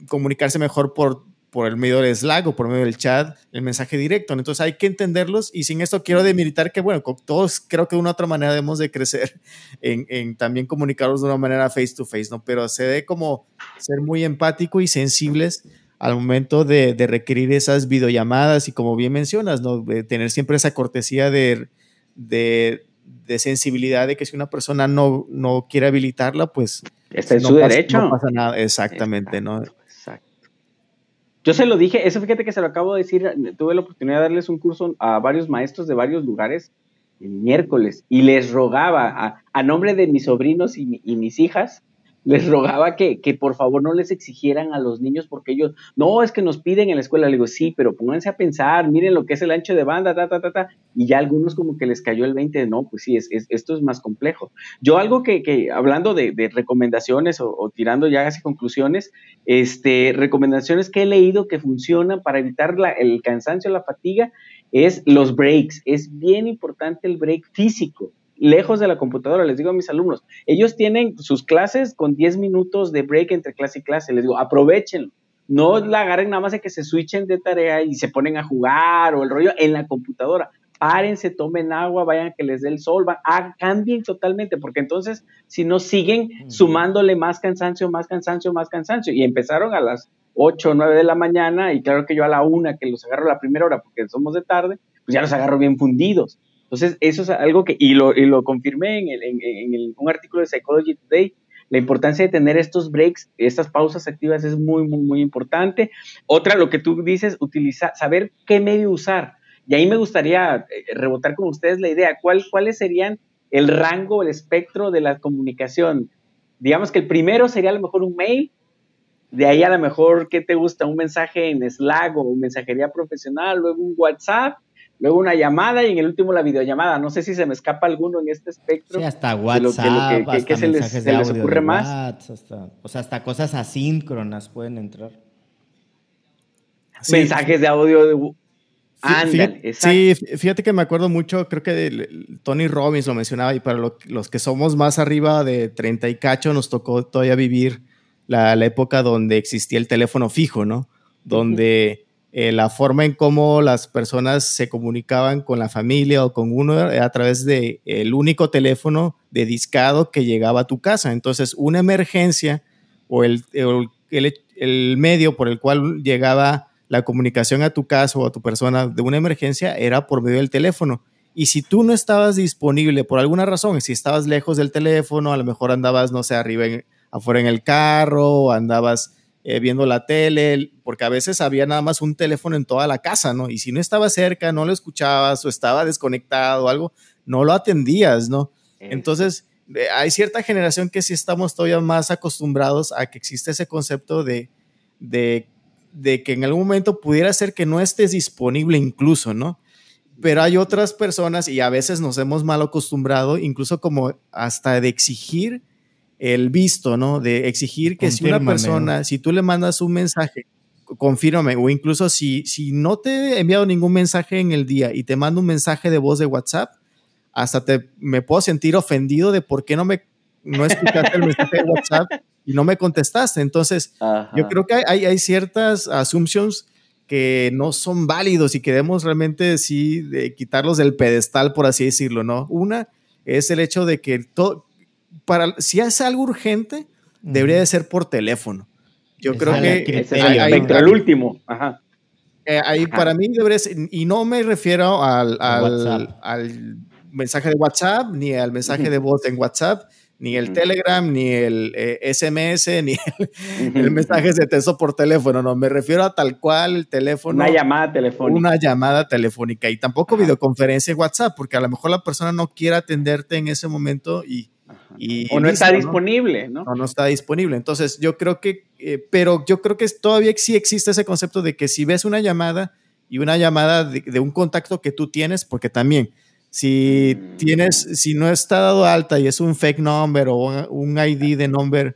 comunicarse mejor por por el medio del Slack o por medio del chat el mensaje directo. Entonces hay que entenderlos y sin esto quiero demilitar que, bueno, todos creo que de una otra manera debemos de crecer en, también comunicarlos de una manera face to face, ¿no? Pero se debe como ser muy empático y sensibles al momento de, requerir esas videollamadas y como bien mencionas, ¿no? De tener siempre esa cortesía de, de, sensibilidad de que si una persona no, no quiere habilitarla, pues... Está en su derecho. No pasa nada, exactamente, ¿no? Yo se lo dije, eso fíjate que se lo acabo de decir, tuve la oportunidad de darles un curso a varios maestros de varios lugares el miércoles y les rogaba a, nombre de mis sobrinos y, y mis hijas les rogaba que, que, por favor no les exigieran a los niños porque ellos, no, es que nos piden en la escuela. Le digo, sí, pero pónganse a pensar, miren lo que es el ancho de banda, ta, ta, ta, ta. Y ya algunos como que les cayó el 20 de, no, pues sí, es, esto es más complejo. Yo algo que, que hablando de, recomendaciones o, tirando ya casi conclusiones, este, recomendaciones que he leído que funcionan para evitar la, el cansancio, la fatiga, es los breaks. Es bien importante el break físico lejos de la computadora, les digo a mis alumnos, ellos tienen sus clases con 10 minutos de break entre clase y clase, les digo, aprovechenlo. No la agarren nada más de que se switchen de tarea y se ponen a jugar o el rollo en la computadora. Párense, tomen agua, vayan a que les dé el sol, cambien totalmente, porque entonces si no siguen sumándole más cansancio, más cansancio, más cansancio. Y empezaron a las 8 o 9 de la mañana y claro que yo a la una que los agarro la primera hora porque somos de tarde, pues ya los agarro bien fundidos. Entonces, eso es algo que, y lo, y lo confirmé en, el, en, un artículo de Psychology Today, la importancia de tener estos breaks, estas pausas activas es muy, muy, muy importante. Otra, lo que tú dices, utilizar, saber qué medio usar. Y ahí me gustaría eh, rebotar con ustedes la idea, ¿cuál, ¿cuáles serían el rango, el espectro de la comunicación? Digamos que el primero sería a lo mejor un mail, de ahí a lo mejor, ¿qué te gusta? Un mensaje en Slack o mensajería profesional, luego un WhatsApp, luego una llamada y en el último la videollamada. No sé si se me escapa alguno en este espectro. Sí, hasta WhatsApp, hasta se, les, se les, ocurre más. o sea, hasta cosas asíncronas pueden entrar. Mensajes de audio de... Ándale, sí, fíjate que me acuerdo mucho, creo que Tony Robbins lo mencionaba, y para los que somos más arriba de 30 y cacho, nos tocó todavía vivir la, la época donde existía el teléfono fijo, ¿no? Donde eh, la forma en cómo las personas se comunicaban con la familia o con uno a través de el único teléfono de discado que llegaba a tu casa. Entonces, una emergencia o el, el, el medio por el cual llegaba la comunicación a tu casa o a tu persona de una emergencia era por medio del teléfono. Y si tú no estabas disponible por alguna razón, si estabas lejos del teléfono, a lo mejor andabas, no sé, arriba, afuera en el carro, o andabas eh, viendo la tele, porque a veces había nada más un teléfono en toda la casa, ¿no? Y si no estaba cerca, no lo escuchabas o estaba desconectado o algo, no lo atendías, ¿no? Entonces, hay cierta generación que sí estamos todavía más acostumbrados a que existe ese concepto de, de, de que en algún momento pudiera ser que no estés disponible incluso, ¿no? Pero hay otras personas y a veces nos hemos mal acostumbrado, incluso como hasta de exigir el visto, ¿no? De exigir que si una persona, si tú le mandas un mensaje, confírmame, o incluso si, si no te he enviado ningún mensaje en el día y te mando un mensaje de voz de WhatsApp, hasta te, me puedo sentir ofendido de por qué no me no escuchaste el mensaje de WhatsApp y no me contestaste. Entonces, yo creo que hay, hay ciertas assumptions que no son válidos y queremos realmente sí de quitarlos del pedestal, por así decirlo, ¿no? Una es el hecho de que todo, para, si es algo urgente, debería de ser por teléfono. Yo creo que... Es el, último. Ajá. Eh, ahí para mí debería ser, y no me refiero al, al, al, mensaje de WhatsApp ni al mensaje de voz en WhatsApp, ni el Telegram, ni el SMS, eh, ni el, mensaje de texto por teléfono, no, me refiero a tal cual el teléfono. Una llamada telefónica. Una llamada telefónica y tampoco videoconferencia en WhatsApp, porque a lo mejor la persona no quiere atenderte en ese momento y... o no está disponible, ¿no? ¿no? No, está disponible. Entonces, yo creo que, eh, pero yo creo que todavía sí existe ese concepto de que si ves una llamada y una llamada de un contacto que tú tienes, porque también si tienes, si no está dado alta y es un fake number o un ID de number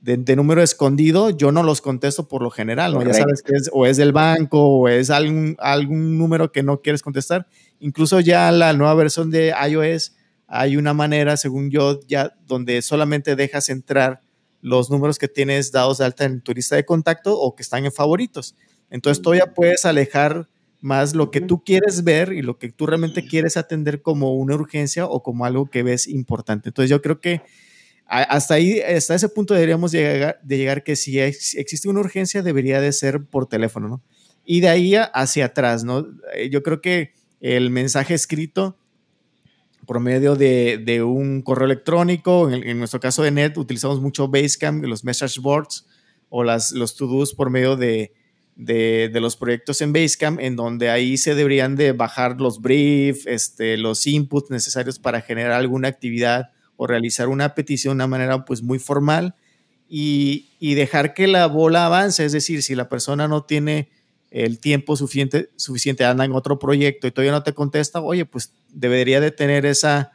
de, número escondido, yo no los contesto por lo general, ¿no? Ya sabes que es o es del banco o es algún, algún número que no quieres contestar. Incluso ya la nueva versión de iOS hay una manera, según yo, ya donde solamente dejas entrar los números que tienes dados de alta en tu lista de contacto o que están en favoritos. Entonces todavía puedes alejar más lo que tú quieres ver y lo que tú realmente quieres atender como una urgencia o como algo que ves importante. Entonces yo creo que hasta ahí, hasta ese punto deberíamos llegar, de llegar que si existe una urgencia debería de ser por teléfono, ¿no? Y de ahí hacia atrás, ¿no? Eh, yo creo que el mensaje escrito por medio de, un correo electrónico, en, nuestro caso de NET utilizamos mucho Basecamp, los message boards o las, los to-dos por medio de, de, los proyectos en Basecamp, en donde ahí se deberían de bajar los briefs, este, los inputs necesarios para generar alguna actividad o realizar una petición de una manera pues muy formal y, dejar que la bola avance, es decir, si la persona no tiene el tiempo suficiente, suficiente, anda en otro proyecto y todavía no te contesta, oye, pues debería de tener esa,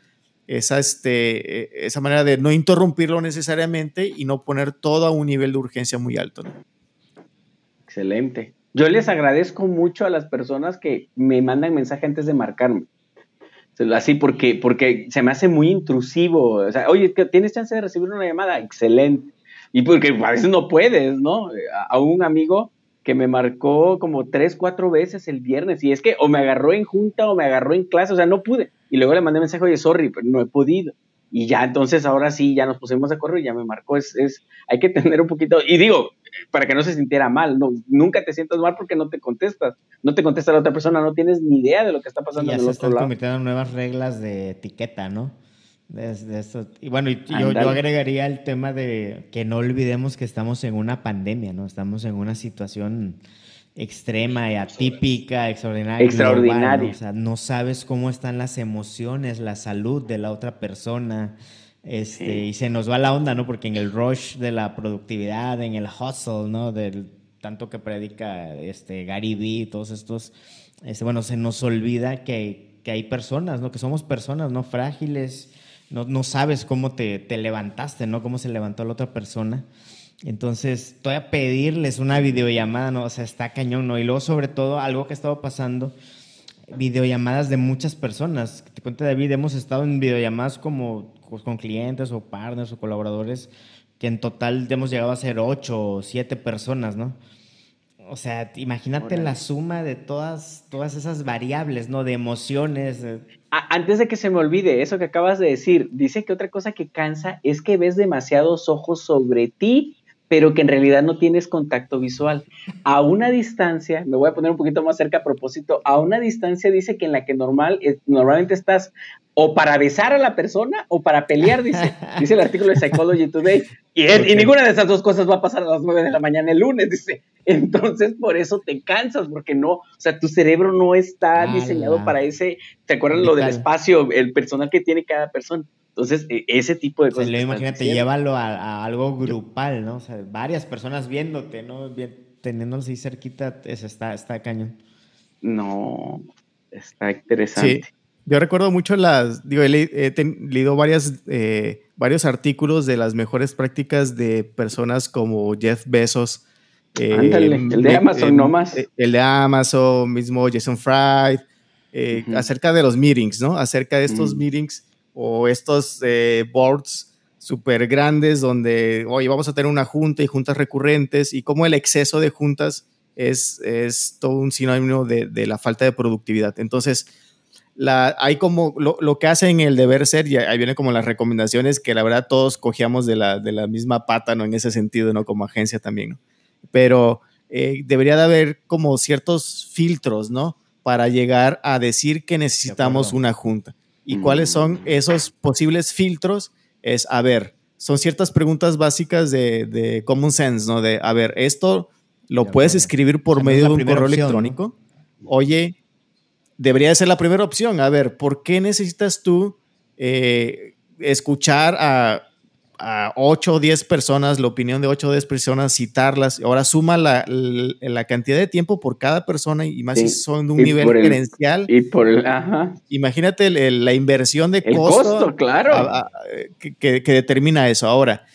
esa, este, esa manera de no interrumpirlo necesariamente y no poner todo a un nivel de urgencia muy alto. Excelente. Yo les agradezco mucho a las personas que me mandan mensaje antes de marcarme. Así porque, porque se me hace muy intrusivo. O sea, oye, ¿tienes chance de recibir una llamada? Excelente. Y porque a veces no puedes, ¿no? A un amigo que me marcó como tres, cuatro veces el viernes. Y es que o me agarró en junta o me agarró en clase, o sea, no pude. Y luego le mandé mensaje, oye, sorry, pero no he podido. Y ya, entonces ahora sí, ya nos pusimos de acuerdo y ya me marcó. Es, es, hay que tener un poquito. Y digo, para que no se sintiera mal. No, nunca te sientas mal porque no te contestas. No te contesta la otra persona, no tienes ni idea de lo que está pasando. Y ya se están cometiendo nuevas reglas de etiqueta, ¿no? De, Y bueno, yo, yo, agregaría el tema de que no olvidemos que estamos en una pandemia, ¿no? Estamos en una situación extrema y atípica, extraordinaria. Extraordinaria. O sea, no sabes cómo están las emociones, la salud de la otra persona. Este, Y se nos va la onda, ¿no? Porque en el rush de la productividad, en el hustle, ¿no? Del tanto que predica este, Gary Vee, todos estos, este, bueno, se nos olvida que, que, hay personas, ¿no? Que somos personas, ¿no? Frágiles, no, no sabes cómo te, te, levantaste, ¿no? Cómo se levantó la otra persona. Entonces, todavía pedirles una videollamada, ¿no? O sea, está cañón, ¿no? Y luego, sobre todo, algo que ha estado pasando, videollamadas de muchas personas. Te cuento, David, hemos estado en videollamadas como pues, con clientes o partners o colaboradores, que en total hemos llegado a ser ocho o siete personas, ¿no? o sea, imagínate la suma de todas, todas esas variables, ¿no? De emociones. Antes de que se me olvide eso que acabas de decir, dice que otra cosa que cansa es que ves demasiados ojos sobre ti, pero que en realidad no tienes contacto visual. A una distancia, me voy a poner un poquito más cerca a propósito, a una distancia dice que en la que normal, eh, normalmente estás o para besar a la persona o para pelear, dice, dice el artículo de Psychology Today. Y, y, ninguna de esas dos cosas va a pasar a las 9 de la mañana el lunes, dice. Entonces, por eso te cansas, porque no, o sea, tu cerebro no está diseñado para ese, ¿te acuerdas lo del espacio, el personal que tiene cada persona? Entonces, e, ese tipo de cosas. imagínate, llévalo a, algo grupal, ¿no? O sea, varias personas viéndote, ¿no? teniéndolos así cerquita, está, está cañón. No, está interesante. Sí. Yo recuerdo mucho las, digo, he, leído varias, eh, varios artículos de las mejores prácticas de personas como Jeff Bezos. Eh, el de Amazon nomás. Eh, el de Amazon, mismo Jason Fried, acerca de los meetings, ¿no? Acerca de estos mm. meetings o estos boards súper grandes donde, oye, vamos a tener una junta y juntas recurrentes y cómo el exceso de juntas es, es todo un sinónimo de, de la falta de productividad. Entonces, la, hay como lo, que hacen el deber ser, y ahí vienen como las recomendaciones que la verdad todos cogíamos de la, de la misma pata, ¿no? En ese sentido, ¿no? Como agencia también, ¿no? Pero eh, debería de haber como ciertos filtros, ¿no? Para llegar a decir que necesitamos una junta. ¿Y cuáles son esos posibles filtros? Es, a ver, son ciertas preguntas básicas de, de common sense, ¿no? De, a ver, esto lo puedes escribir por medio de un correo electrónico. Oye, debería ser la primera opción. A ver, ¿por qué necesitas tú eh, escuchar a, a 8 o 10 personas, la opinión de 8 o 10 personas, citarlas? Ahora suma la, la, cantidad de tiempo por cada persona y más si son de un nivel gerencial. Y por el, ajá. Imagínate la inversión de costo, claro. que, que, determina eso. Ahora,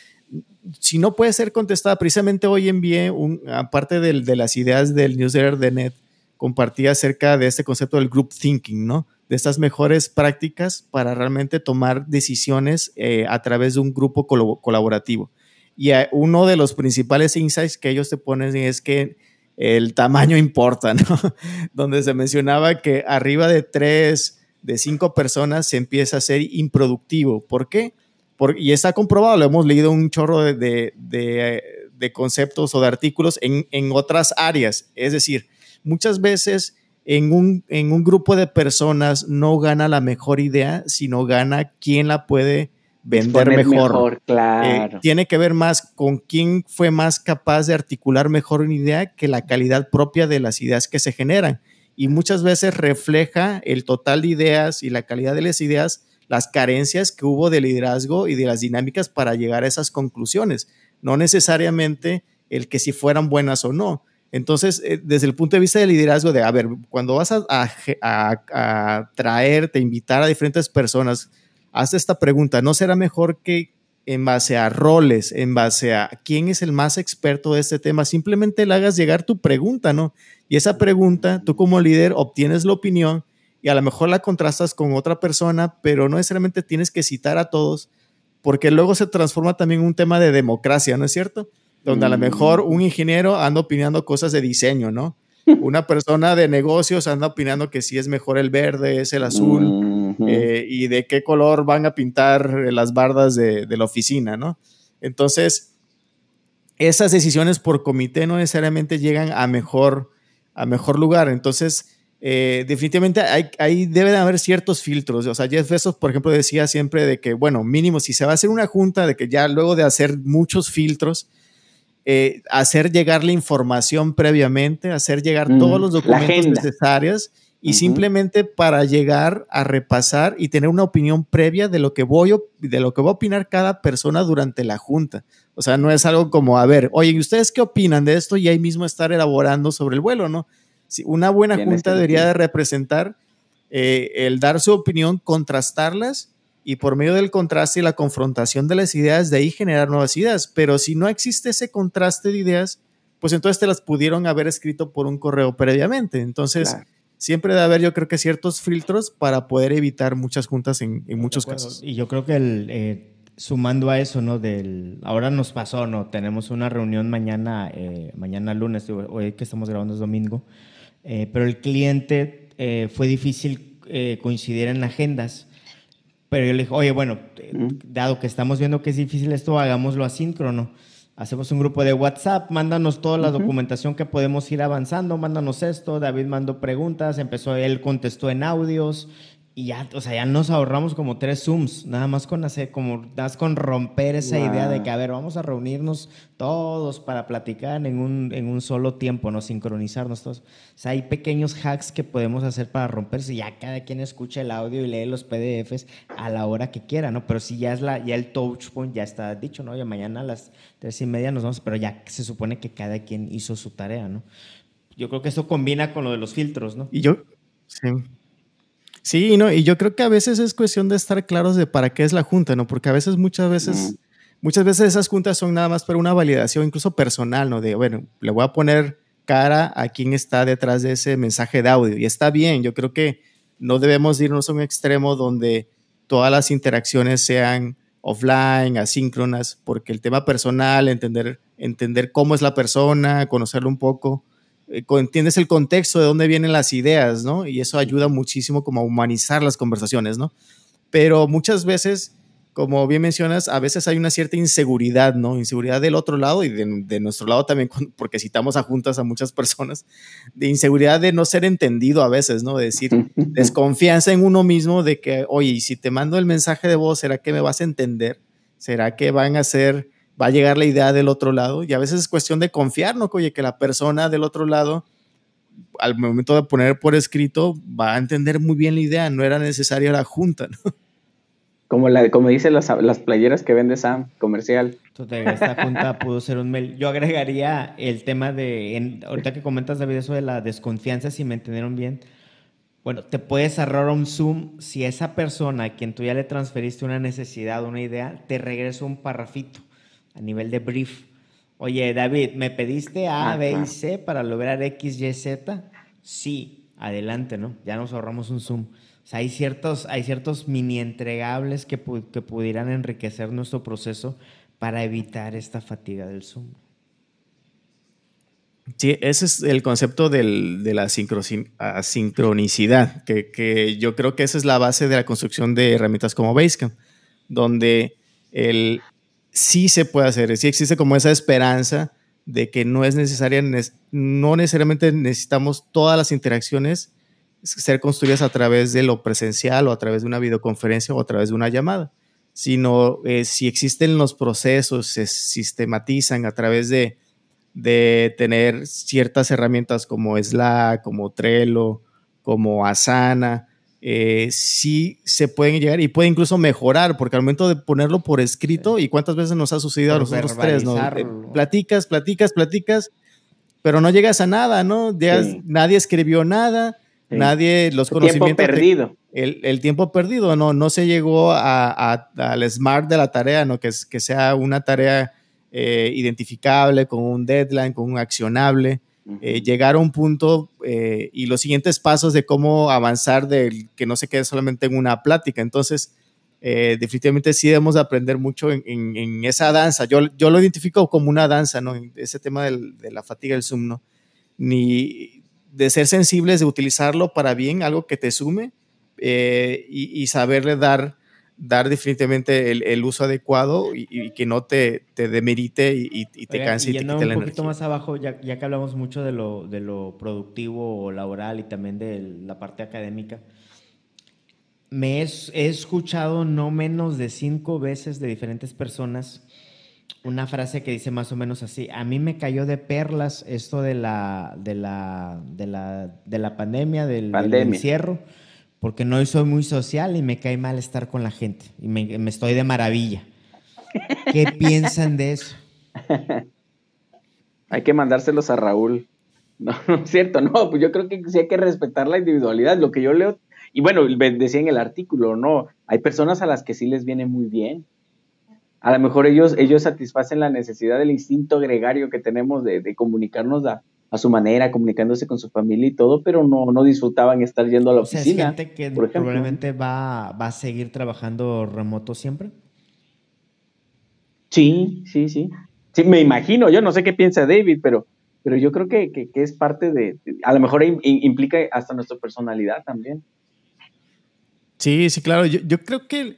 si no puede ser contestada, precisamente hoy envié, un, aparte de, de las ideas del newsletter de Net, compartía acerca de este concepto del group thinking, ¿no? De estas mejores prácticas para realmente tomar decisiones eh, a través de un grupo colaborativo. Y eh, uno de los principales insights que ellos te ponen es que el tamaño importa, ¿no? Donde se mencionaba que arriba de tres, de cinco personas se empieza a ser improductivo. ¿Por qué? y está comprobado, lo hemos leído un chorro de, de, conceptos o de artículos en, en otras áreas. Es decir, muchas veces en un, en un grupo de personas no gana la mejor idea, sino gana quien la puede vender mejor. claro. Eh, tiene que ver más con quién fue más capaz de articular mejor una idea que la calidad propia de las ideas que se generan. Y muchas veces refleja el total de ideas y la calidad de las ideas, las carencias que hubo de liderazgo y de las dinámicas para llegar a esas conclusiones. No necesariamente el que si fueran buenas o no. Entonces, eh, desde el punto de vista del liderazgo, de, a ver, cuando vas a, a, traerte, invitar a diferentes personas, haz esta pregunta, ¿no será mejor que en base a roles, en base a quién es el más experto de este tema, simplemente le hagas llegar tu pregunta, ¿no? Y esa pregunta, tú como líder obtienes la opinión y a lo mejor la contrastas con otra persona, pero no necesariamente tienes que citar a todos, porque luego se transforma también un tema de democracia, ¿no es cierto? Donde a lo mejor mm. un ingeniero anda opinando cosas de diseño, ¿no? Una persona de negocios anda opinando que si es mejor el verde, es el azul, eh, y de qué color van a pintar las bardas de, la oficina, ¿no? Entonces, esas decisiones por comité no necesariamente llegan a mejor, a mejor lugar. Entonces, eh, definitivamente hay, ahí deben haber ciertos filtros. O sea, Jeff Bezos, por ejemplo, decía siempre de que, bueno, mínimo, si se va a hacer una junta, de que ya luego de hacer muchos filtros, eh, hacer llegar la información previamente, hacer llegar mm, todos los documentos necesarios y simplemente para llegar a repasar y tener una opinión previa de lo que voy de lo que va a opinar cada persona durante la junta. O sea, no es algo como, a ver, oye, ¿ustedes qué opinan de esto? Y ahí mismo estar elaborando sobre el vuelo, ¿no? Si una buena junta debería de representar eh, el dar su opinión, contrastarlas y por medio del contraste y la confrontación de las ideas, de ahí generar nuevas ideas. Pero si no existe ese contraste de ideas, pues entonces te las pudieron haber escrito por un correo previamente. Entonces, siempre debe haber, yo creo que ciertos filtros para poder evitar muchas juntas en, muchos casos. Y yo creo que el, eh, sumando a eso, ¿no? Del, ahora nos pasó, ¿no? Tenemos una reunión mañana, eh, mañana lunes, hoy que estamos grabando es domingo, eh, pero el cliente eh, fue difícil coincidir en agendas. Pero yo le dije, oye, bueno, dado que estamos viendo que es difícil esto, hagámoslo asíncrono. Hacemos un grupo de WhatsApp, mándanos toda la documentación que podemos ir avanzando, mándanos esto. David mandó preguntas, empezó, él contestó en audios y ya, o sea, ya nos ahorramos como tres Zooms, nada más con hacer, como, nada más con romper esa idea de que, a ver, vamos a reunirnos todos para platicar en un, en un solo tiempo, ¿no? Sincronizarnos todos. O sea, hay pequeños hacks que podemos hacer para romperse. Ya cada quien escucha el audio y lee los PDFs a la hora que quiera, ¿no? Pero si ya es la, ya el touch point ya está dicho, ¿no? Ya mañana a las tres y media nos vamos, pero ya se supone que cada quien hizo su tarea, ¿no? Yo creo que eso combina con lo de los filtros, ¿no? Y yo, sí. Sí, no, y yo creo que a veces es cuestión de estar claros de para qué es la junta, ¿no? Porque a veces, muchas veces, muchas veces esas juntas son nada más para una validación, incluso personal, ¿no? De, bueno, le voy a poner cara a quién está detrás de ese mensaje de audio. Y está bien, yo creo que no debemos irnos a un extremo donde todas las interacciones sean offline, asíncronas, porque el tema personal, entender, entender cómo es la persona, conocerlo un poco, entiendes el contexto de dónde vienen las ideas, ¿no? Y eso ayuda muchísimo como a humanizar las conversaciones, ¿no? Pero muchas veces, como bien mencionas, a veces hay una cierta inseguridad, ¿no? Inseguridad del otro lado y de, nuestro lado también, porque citamos a juntas a muchas personas, de inseguridad de no ser entendido a veces, ¿no? De decir, desconfianza en uno mismo de que, oye, si te mando el mensaje de voz, ¿será que me vas a entender? ¿Será que van a ser va a llegar la idea del otro lado y a veces es cuestión de confiar, ¿no? Oye, que la persona del otro lado, al momento de poner por escrito, va a entender muy bien la idea, no era necesaria la junta, ¿no? Como, la, como dicen las, las playeras que vende Sam, comercial. esta junta pudo ser un mail. Yo agregaría el tema de, ahorita que comentas, David, eso de la desconfianza, si me entendieron bien. Bueno, te puedes cerrar un Zoom si esa persona a quien tú ya le transferiste una necesidad, una idea, te regresa un parrafito a nivel de brief. Oye, David, ¿me pediste A, ah, B y C para lograr X, Y, Z? Sí, adelante, ¿no? Ya nos ahorramos un Zoom. O sea, hay ciertos, hay ciertos mini entregables que, que pudieran enriquecer nuestro proceso para evitar esta fatiga del Zoom. Sí, ese es el concepto del, de la sincronicidad, que, que, yo creo que esa es la base de la construcción de herramientas como Basecamp, donde el, sí se puede hacer, sí existe como esa esperanza de que no es necesaria, no necesariamente necesitamos todas las interacciones ser construidas a través de lo presencial o a través de una videoconferencia o a través de una llamada, sino eh, si existen los procesos, se sistematizan a través de, de tener ciertas herramientas como Slack, como Trello, como Asana, eh, sí se pueden llegar y puede incluso mejorar, porque al momento de ponerlo por escrito, y cuántas veces nos ha sucedido a nosotros tres, ¿no? Eh, platicas, platicas, platicas, pero no llegas a nada, ¿no? Nadie escribió nada, nadie, los el conocimientos. Tiempo perdido. el, tiempo perdido, ¿no? No se llegó al smart de la tarea, ¿no? Que, que sea una tarea eh, identificable, con un deadline, con un accionable. Eh, llegar a un punto eh, y los siguientes pasos de cómo avanzar del que no se quede solamente en una plática. Entonces, eh, definitivamente sí debemos aprender mucho en, esa danza. Yo, yo lo identifico como una danza, ¿no? Ese tema de la fatiga del Zoom. Ni de ser sensibles, de utilizarlo para bien, algo que te sume y, y saberle dar dar definitivamente el, uso adecuado y, que no te, te demerite y, te canse y, te quite un poquito más abajo, ya, ya, que hablamos mucho de lo, de lo productivo o laboral y también de la parte académica, me he, he escuchado no menos de cinco veces de diferentes personas una frase que dice más o menos así, a mí me cayó de perlas esto de la, de la, de la, de la pandemia, del, pandemia. del encierro porque no soy muy social y me cae mal estar con la gente y me, estoy de maravilla. ¿Qué piensan de eso? hay que mandárselos a Raúl. No, no es cierto, no, pues yo creo que sí hay que respetar la individualidad, lo que yo leo, y bueno, decía en el artículo, no, hay personas a las que sí les viene muy bien. A lo mejor ellos, ellos satisfacen la necesidad del instinto gregario que tenemos de, de comunicarnos a, a su manera, comunicándose con su familia y todo, pero no, no disfrutaban estar yendo a la oficina. O gente que probablemente va, va a seguir trabajando remoto siempre. Sí, sí, sí. Sí, me imagino, yo no sé qué piensa David, pero, pero yo creo que, que, es parte de, a lo mejor implica hasta nuestra personalidad también. Sí, sí, claro. Yo, yo, creo que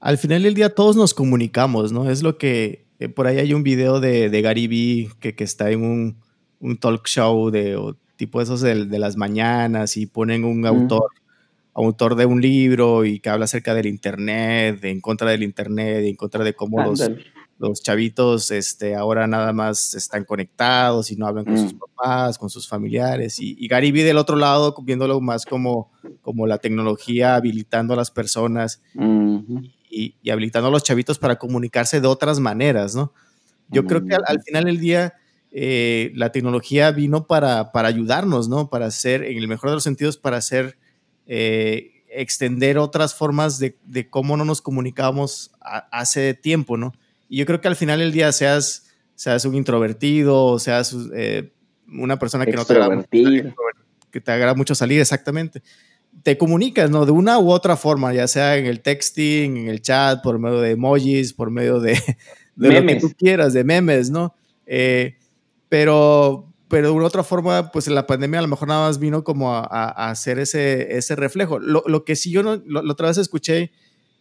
al final del día todos nos comunicamos, ¿no? Es lo que, eh, por ahí hay un video de, de Gary Vee que, que, está en un, un talk show de o tipo esos de, de, las mañanas y ponen un autor autor de un libro y que habla acerca del Internet, de en contra del Internet, y en contra de cómo los, los, chavitos este, ahora nada más están conectados y no hablan con sus mm. papás, con sus familiares. Y, y, Gary Vee del otro lado, viéndolo más como, como la tecnología habilitando a las personas y, y, habilitando a los chavitos para comunicarse de otras maneras, ¿no? Yo creo que al, final del día... Eh, la tecnología vino para, para ayudarnos, ¿no? Para hacer, en el mejor de los sentidos, para hacer eh, extender otras formas de, cómo no nos comunicábamos hace tiempo, ¿no? Y yo creo que al final del día seas, seas un introvertido, seas eh, una persona que no te agrada, que te agrada mucho salir, exactamente. Te comunicas, ¿no? De una u otra forma, ya sea en el texting, en el chat, por medio de emojis, por medio de, de lo que tú quieras, de memes, ¿no? Eh, pero, pero de una otra forma, pues la pandemia a lo mejor nada más vino como a, hacer ese, ese reflejo. Lo, lo, que sí yo no, lo, la otra vez escuché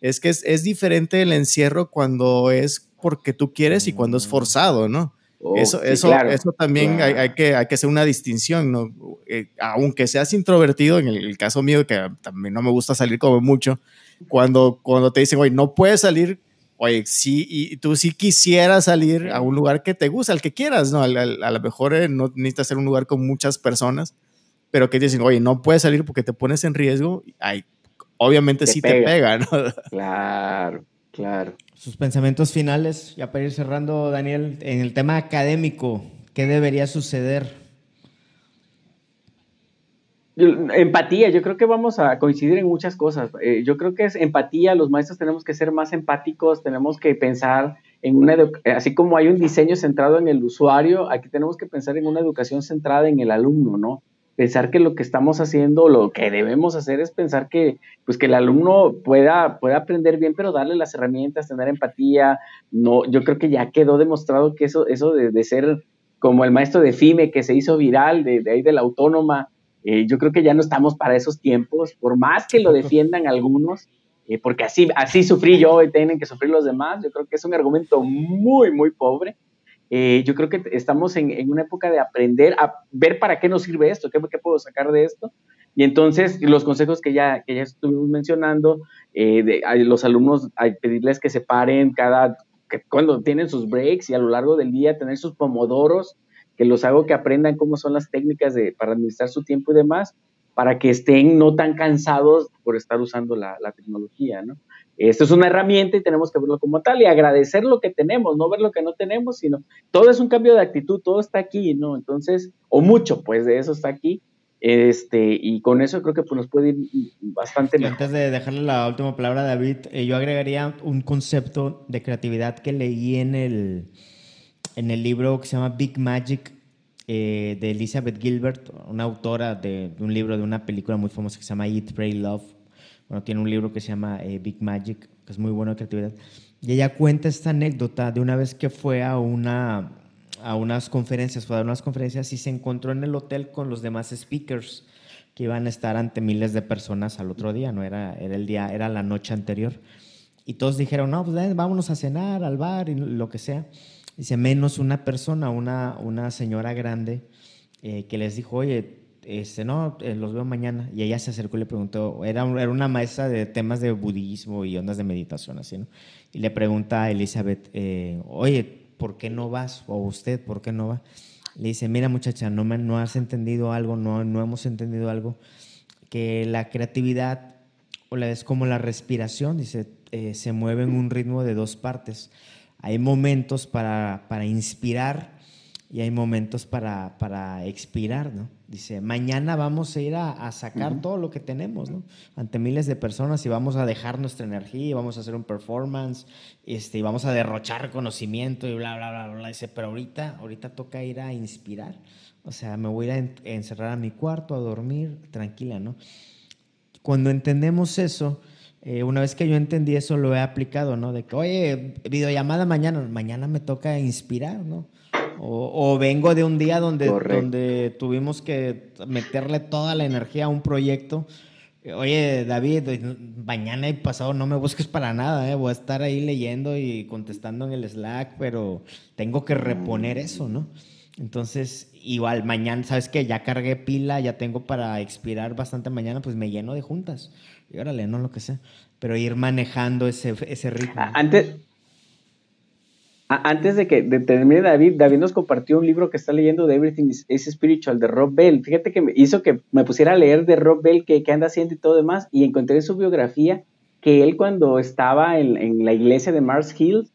es que es, es, diferente el encierro cuando es porque tú quieres y cuando es forzado, ¿no? Oh, eso, eso, eso también hay, hay, que, hay que hacer una distinción, ¿no? Eh, aunque seas introvertido, en el, caso mío, que también no me gusta salir como mucho, cuando, cuando te dicen, oye, no puedes salir oye, sí, y tú sí quisieras salir a un lugar que te gusta, al que quieras, ¿no? A, lo mejor eh, no necesitas ser un lugar con muchas personas, pero que dicen, oye, no puedes salir porque te pones en riesgo, ay, obviamente sí te pega, ¿no? Claro, claro. Sus pensamientos finales, ya para ir cerrando, Daniel, en el tema académico, ¿qué debería suceder? Empatía, yo creo que vamos a coincidir en muchas cosas. Eh, yo creo que es empatía, los maestros tenemos que ser más empáticos, tenemos que pensar en una, así como hay un diseño centrado en el usuario, aquí tenemos que pensar en una educación centrada en el alumno, ¿no? Pensar que lo que estamos haciendo, lo que debemos hacer es pensar que, pues que el alumno pueda, pueda aprender bien, pero darle las herramientas, tener empatía. No, yo creo que ya quedó demostrado que eso, eso de, ser como el maestro de FIME que se hizo viral, de, de ahí de la autónoma, eh, yo creo que ya no estamos para esos tiempos, por más que lo defiendan algunos, eh, porque así, así sufrí yo y tienen que sufrir los demás, yo creo que es un argumento muy, muy pobre. Eh, yo creo que estamos en, en, una época de aprender a ver para qué nos sirve esto, qué, qué puedo sacar de esto. Y entonces los consejos que ya, que ya estuvimos mencionando, de, a los alumnos, hay pedirles que se paren cada, que cuando tienen sus breaks y a lo largo del día tener sus pomodoros, que los hago que aprendan cómo son las técnicas de, para administrar su tiempo y demás, para que estén no tan cansados por estar usando la, tecnología, ¿no? Esto es una herramienta y tenemos que verlo como tal y agradecer lo que tenemos, no ver lo que no tenemos, sino todo es un cambio de actitud, todo está aquí, ¿no? Entonces, o mucho, pues de eso está aquí. Este, y con eso creo que pues, nos puede ir bastante mejor. Antes de dejarle la última palabra a David, eh, yo agregaría un concepto de creatividad que leí en el, en el libro que se llama Big Magic eh, de Elizabeth Gilbert, una autora de, un libro de una película muy famosa que se llama Eat, Pray, Love. Bueno, tiene un libro que se llama eh, Big Magic, que es muy bueno de creatividad. Y ella cuenta esta anécdota de una vez que fue a, una, a unas conferencias, fue a unas conferencias y se encontró en el hotel con los demás speakers que iban a estar ante miles de personas al otro día, no era, era el día, era la noche anterior. Y todos dijeron, no, pues vámonos a cenar al bar y lo que sea. Dice, menos una persona, una, una señora grande, eh, que les dijo, oye, este, no, eh, los veo mañana. Y ella se acercó y le preguntó, era, era una maestra de temas de budismo y ondas de meditación, así, ¿no? Y le pregunta a Elizabeth, eh, oye, ¿por qué no vas? O usted, ¿por qué no va? Le dice, mira muchacha, no, me, no has entendido algo, no, no hemos entendido algo, que la creatividad o la, es como la respiración, dice, se mueve en un ritmo de dos partes hay momentos para, para inspirar y hay momentos para, para, expirar, ¿no? Dice, mañana vamos a ir a, sacar todo lo que tenemos, ¿no? Ante miles de personas y vamos a dejar nuestra energía y vamos a hacer un performance este, y vamos a derrochar conocimiento y bla, bla, bla, bla. Dice, pero ahorita, ahorita toca ir a inspirar. O sea, me voy a ir a encerrar a mi cuarto, a dormir, tranquila, ¿no? Cuando entendemos eso, eh, una vez que yo entendí eso, lo he aplicado, ¿no? De que, oye, videollamada mañana, mañana me toca inspirar, ¿no? O, vengo de un día donde, donde tuvimos que meterle toda la energía a un proyecto. Oye, David, mañana y pasado no me busques para nada, ¿eh? voy a estar ahí leyendo y contestando en el Slack, pero tengo que reponer eso, ¿no? Entonces, igual, mañana, ¿sabes qué? Ya cargué pila, ya tengo para expirar bastante mañana, pues me lleno de juntas. Y órale, no lo que sea. Pero ir manejando ese, ese ritmo. Antes, antes de que de termine David, David nos compartió un libro que está leyendo de Everything is, Spiritual de Rob Bell. Fíjate que me hizo que me pusiera a leer de Rob Bell qué, anda haciendo y todo demás. Y encontré su biografía que él cuando estaba en, en la iglesia de Mars Hill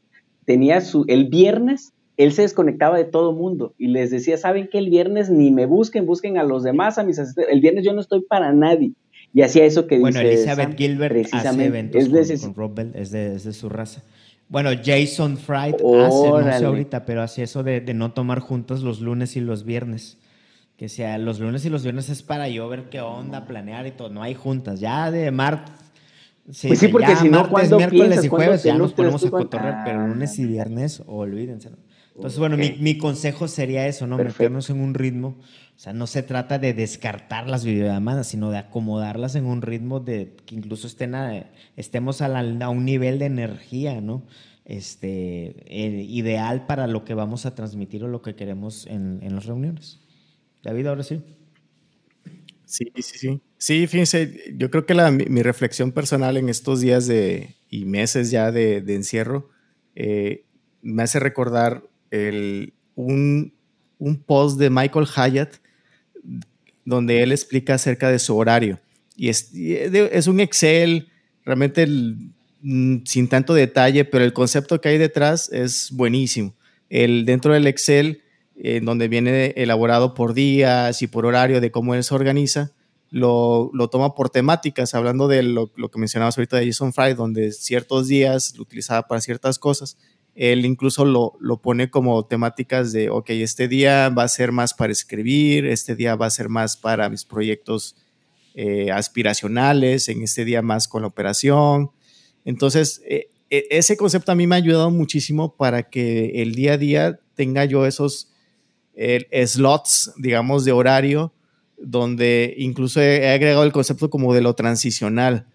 tenía su, el viernes él se desconectaba de todo mundo y les decía, ¿saben qué? El viernes ni me busquen, busquen a los demás, a mis asistentes. El viernes yo no estoy para nadie. Y hacía eso que bueno, Elizabeth Gilbert hace eventos es con, Rob Bell, es de, su raza. Bueno, Jason Fried hace, no sé ahorita, pero hacía eso de, no tomar juntos los lunes y los viernes. Que sea, los lunes y los viernes es para yo ver qué onda, planear y todo. No hay juntas. Ya de martes. Sí, pues sí, porque si no, cuando miércoles y jueves ya nos ponemos a cotorrear, pero lunes y viernes, olvídense. Entonces, bueno, mi, consejo sería eso, ¿no? Meternos en un ritmo. O sea, no se trata de descartar las videollamadas, sino de acomodarlas en un ritmo de que incluso estén estemos a, un nivel de energía, ¿no? Este, eh, ideal para lo que vamos a transmitir o lo que queremos en, las reuniones. David, ahora sí. Sí, sí, sí. Sí, fíjense, yo creo que la, mi, reflexión personal en estos días de, y meses ya de, encierro eh, me hace recordar un, post de Michael Hyatt donde él explica acerca de su horario. Y es, un Excel, realmente mm, sin tanto detalle, pero el concepto que hay detrás es buenísimo. El, dentro del Excel, en donde viene elaborado por días y por horario de cómo él se organiza, lo, lo toma por temáticas, hablando de lo, lo, que mencionabas ahorita de Jason Fry, donde ciertos días lo utilizaba para ciertas cosas él incluso lo, lo, pone como temáticas de, ok, este día va a ser más para escribir, este día va a ser más para mis proyectos eh, aspiracionales, en este día más con la operación. Entonces, e, e, ese concepto a mí me ha ayudado muchísimo para que el día a día tenga yo esos slots, digamos, de horario, donde incluso he, agregado el concepto como de lo transicional,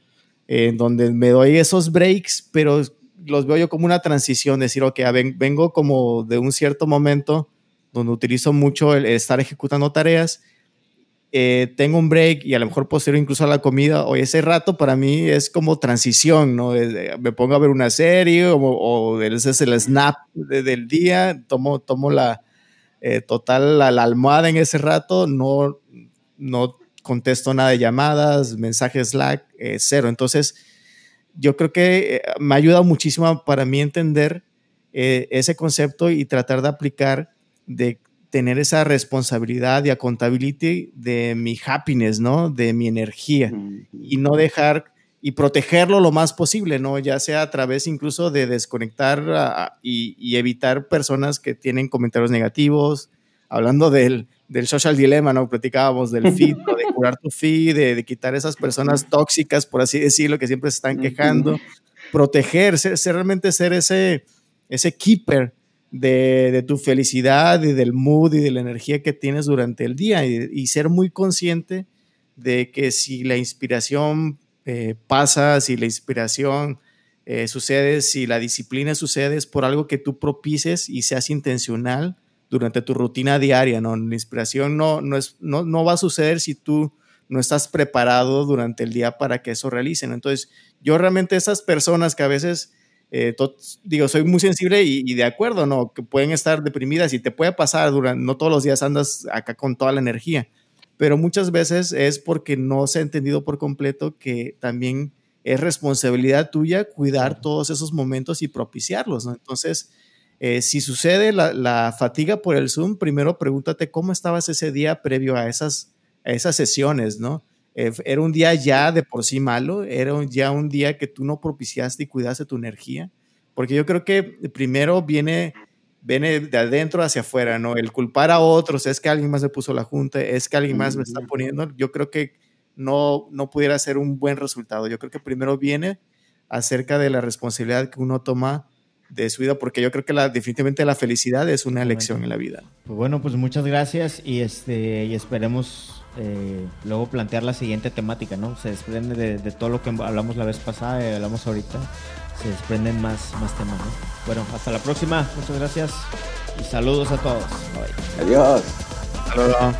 en donde me doy esos breaks, pero los veo yo como una transición, decir, ok, vengo como de un cierto momento donde utilizo mucho el, estar ejecutando tareas, eh, tengo un break y a lo mejor posterior incluso a la comida, o ese rato para mí es como transición, ¿no? me pongo a ver una serie o, o ese es el snap del día, tomo, tomo la eh, total la, almohada en ese rato, no, no contesto nada de llamadas, mensajes Slack, eh, cero. Entonces, yo creo que eh, me ha ayudado muchísimo para mí entender eh, ese concepto y tratar de aplicar, de tener esa responsabilidad y accountability de mi happiness, ¿no? De mi energía y no dejar y protegerlo lo más posible, ¿no? Ya sea a través incluso de desconectar y, y, evitar personas que tienen comentarios negativos, hablando del, del social dilema, ¿no? Platicábamos del feed, de curar tu feed, de, quitar esas personas tóxicas, por así decirlo, que siempre se están quejando, proteger, ser, realmente ser ese, ese keeper de, tu felicidad y del mood y de la energía que tienes durante el día y, ser muy consciente de que si la inspiración eh, pasa, si la inspiración eh, sucede, si la disciplina sucede, es por algo que tú propices y seas intencional durante tu rutina diaria, ¿no? La inspiración no, no, es, no, no va a suceder si tú no estás preparado durante el día para que eso realicen. Entonces, yo realmente esas personas que a veces, eh, digo, soy muy sensible y, de acuerdo, ¿no? Que pueden estar deprimidas y te puede pasar, durante, no todos los días andas acá con toda la energía, pero muchas veces es porque no se ha entendido por completo que también es responsabilidad tuya cuidar todos esos momentos y propiciarlos, ¿no? Entonces, eh, si sucede la, fatiga por el Zoom, primero pregúntate cómo estabas ese día previo a esas, esas sesiones, ¿no? Eh, ¿Era un día ya de por sí malo? ¿Era ya un día que tú no propiciaste y cuidaste tu energía? Porque yo creo que primero viene, viene de adentro hacia afuera, ¿no? El culpar a otros, es que alguien más le puso la junta, es que alguien más me está poniendo. Yo creo que no, no pudiera ser un buen resultado. Yo creo que primero viene acerca de la responsabilidad que uno toma de su vida, porque yo creo que la, definitivamente la felicidad es una elección en la vida. Pues bueno, pues muchas gracias y, este, y esperemos eh, luego plantear la siguiente temática, ¿no? Se desprende de, todo lo que hablamos la vez pasada y hablamos ahorita, se desprenden más, más temas, ¿no? Bueno, hasta la próxima, muchas gracias y saludos a todos. Adiós. Saludos.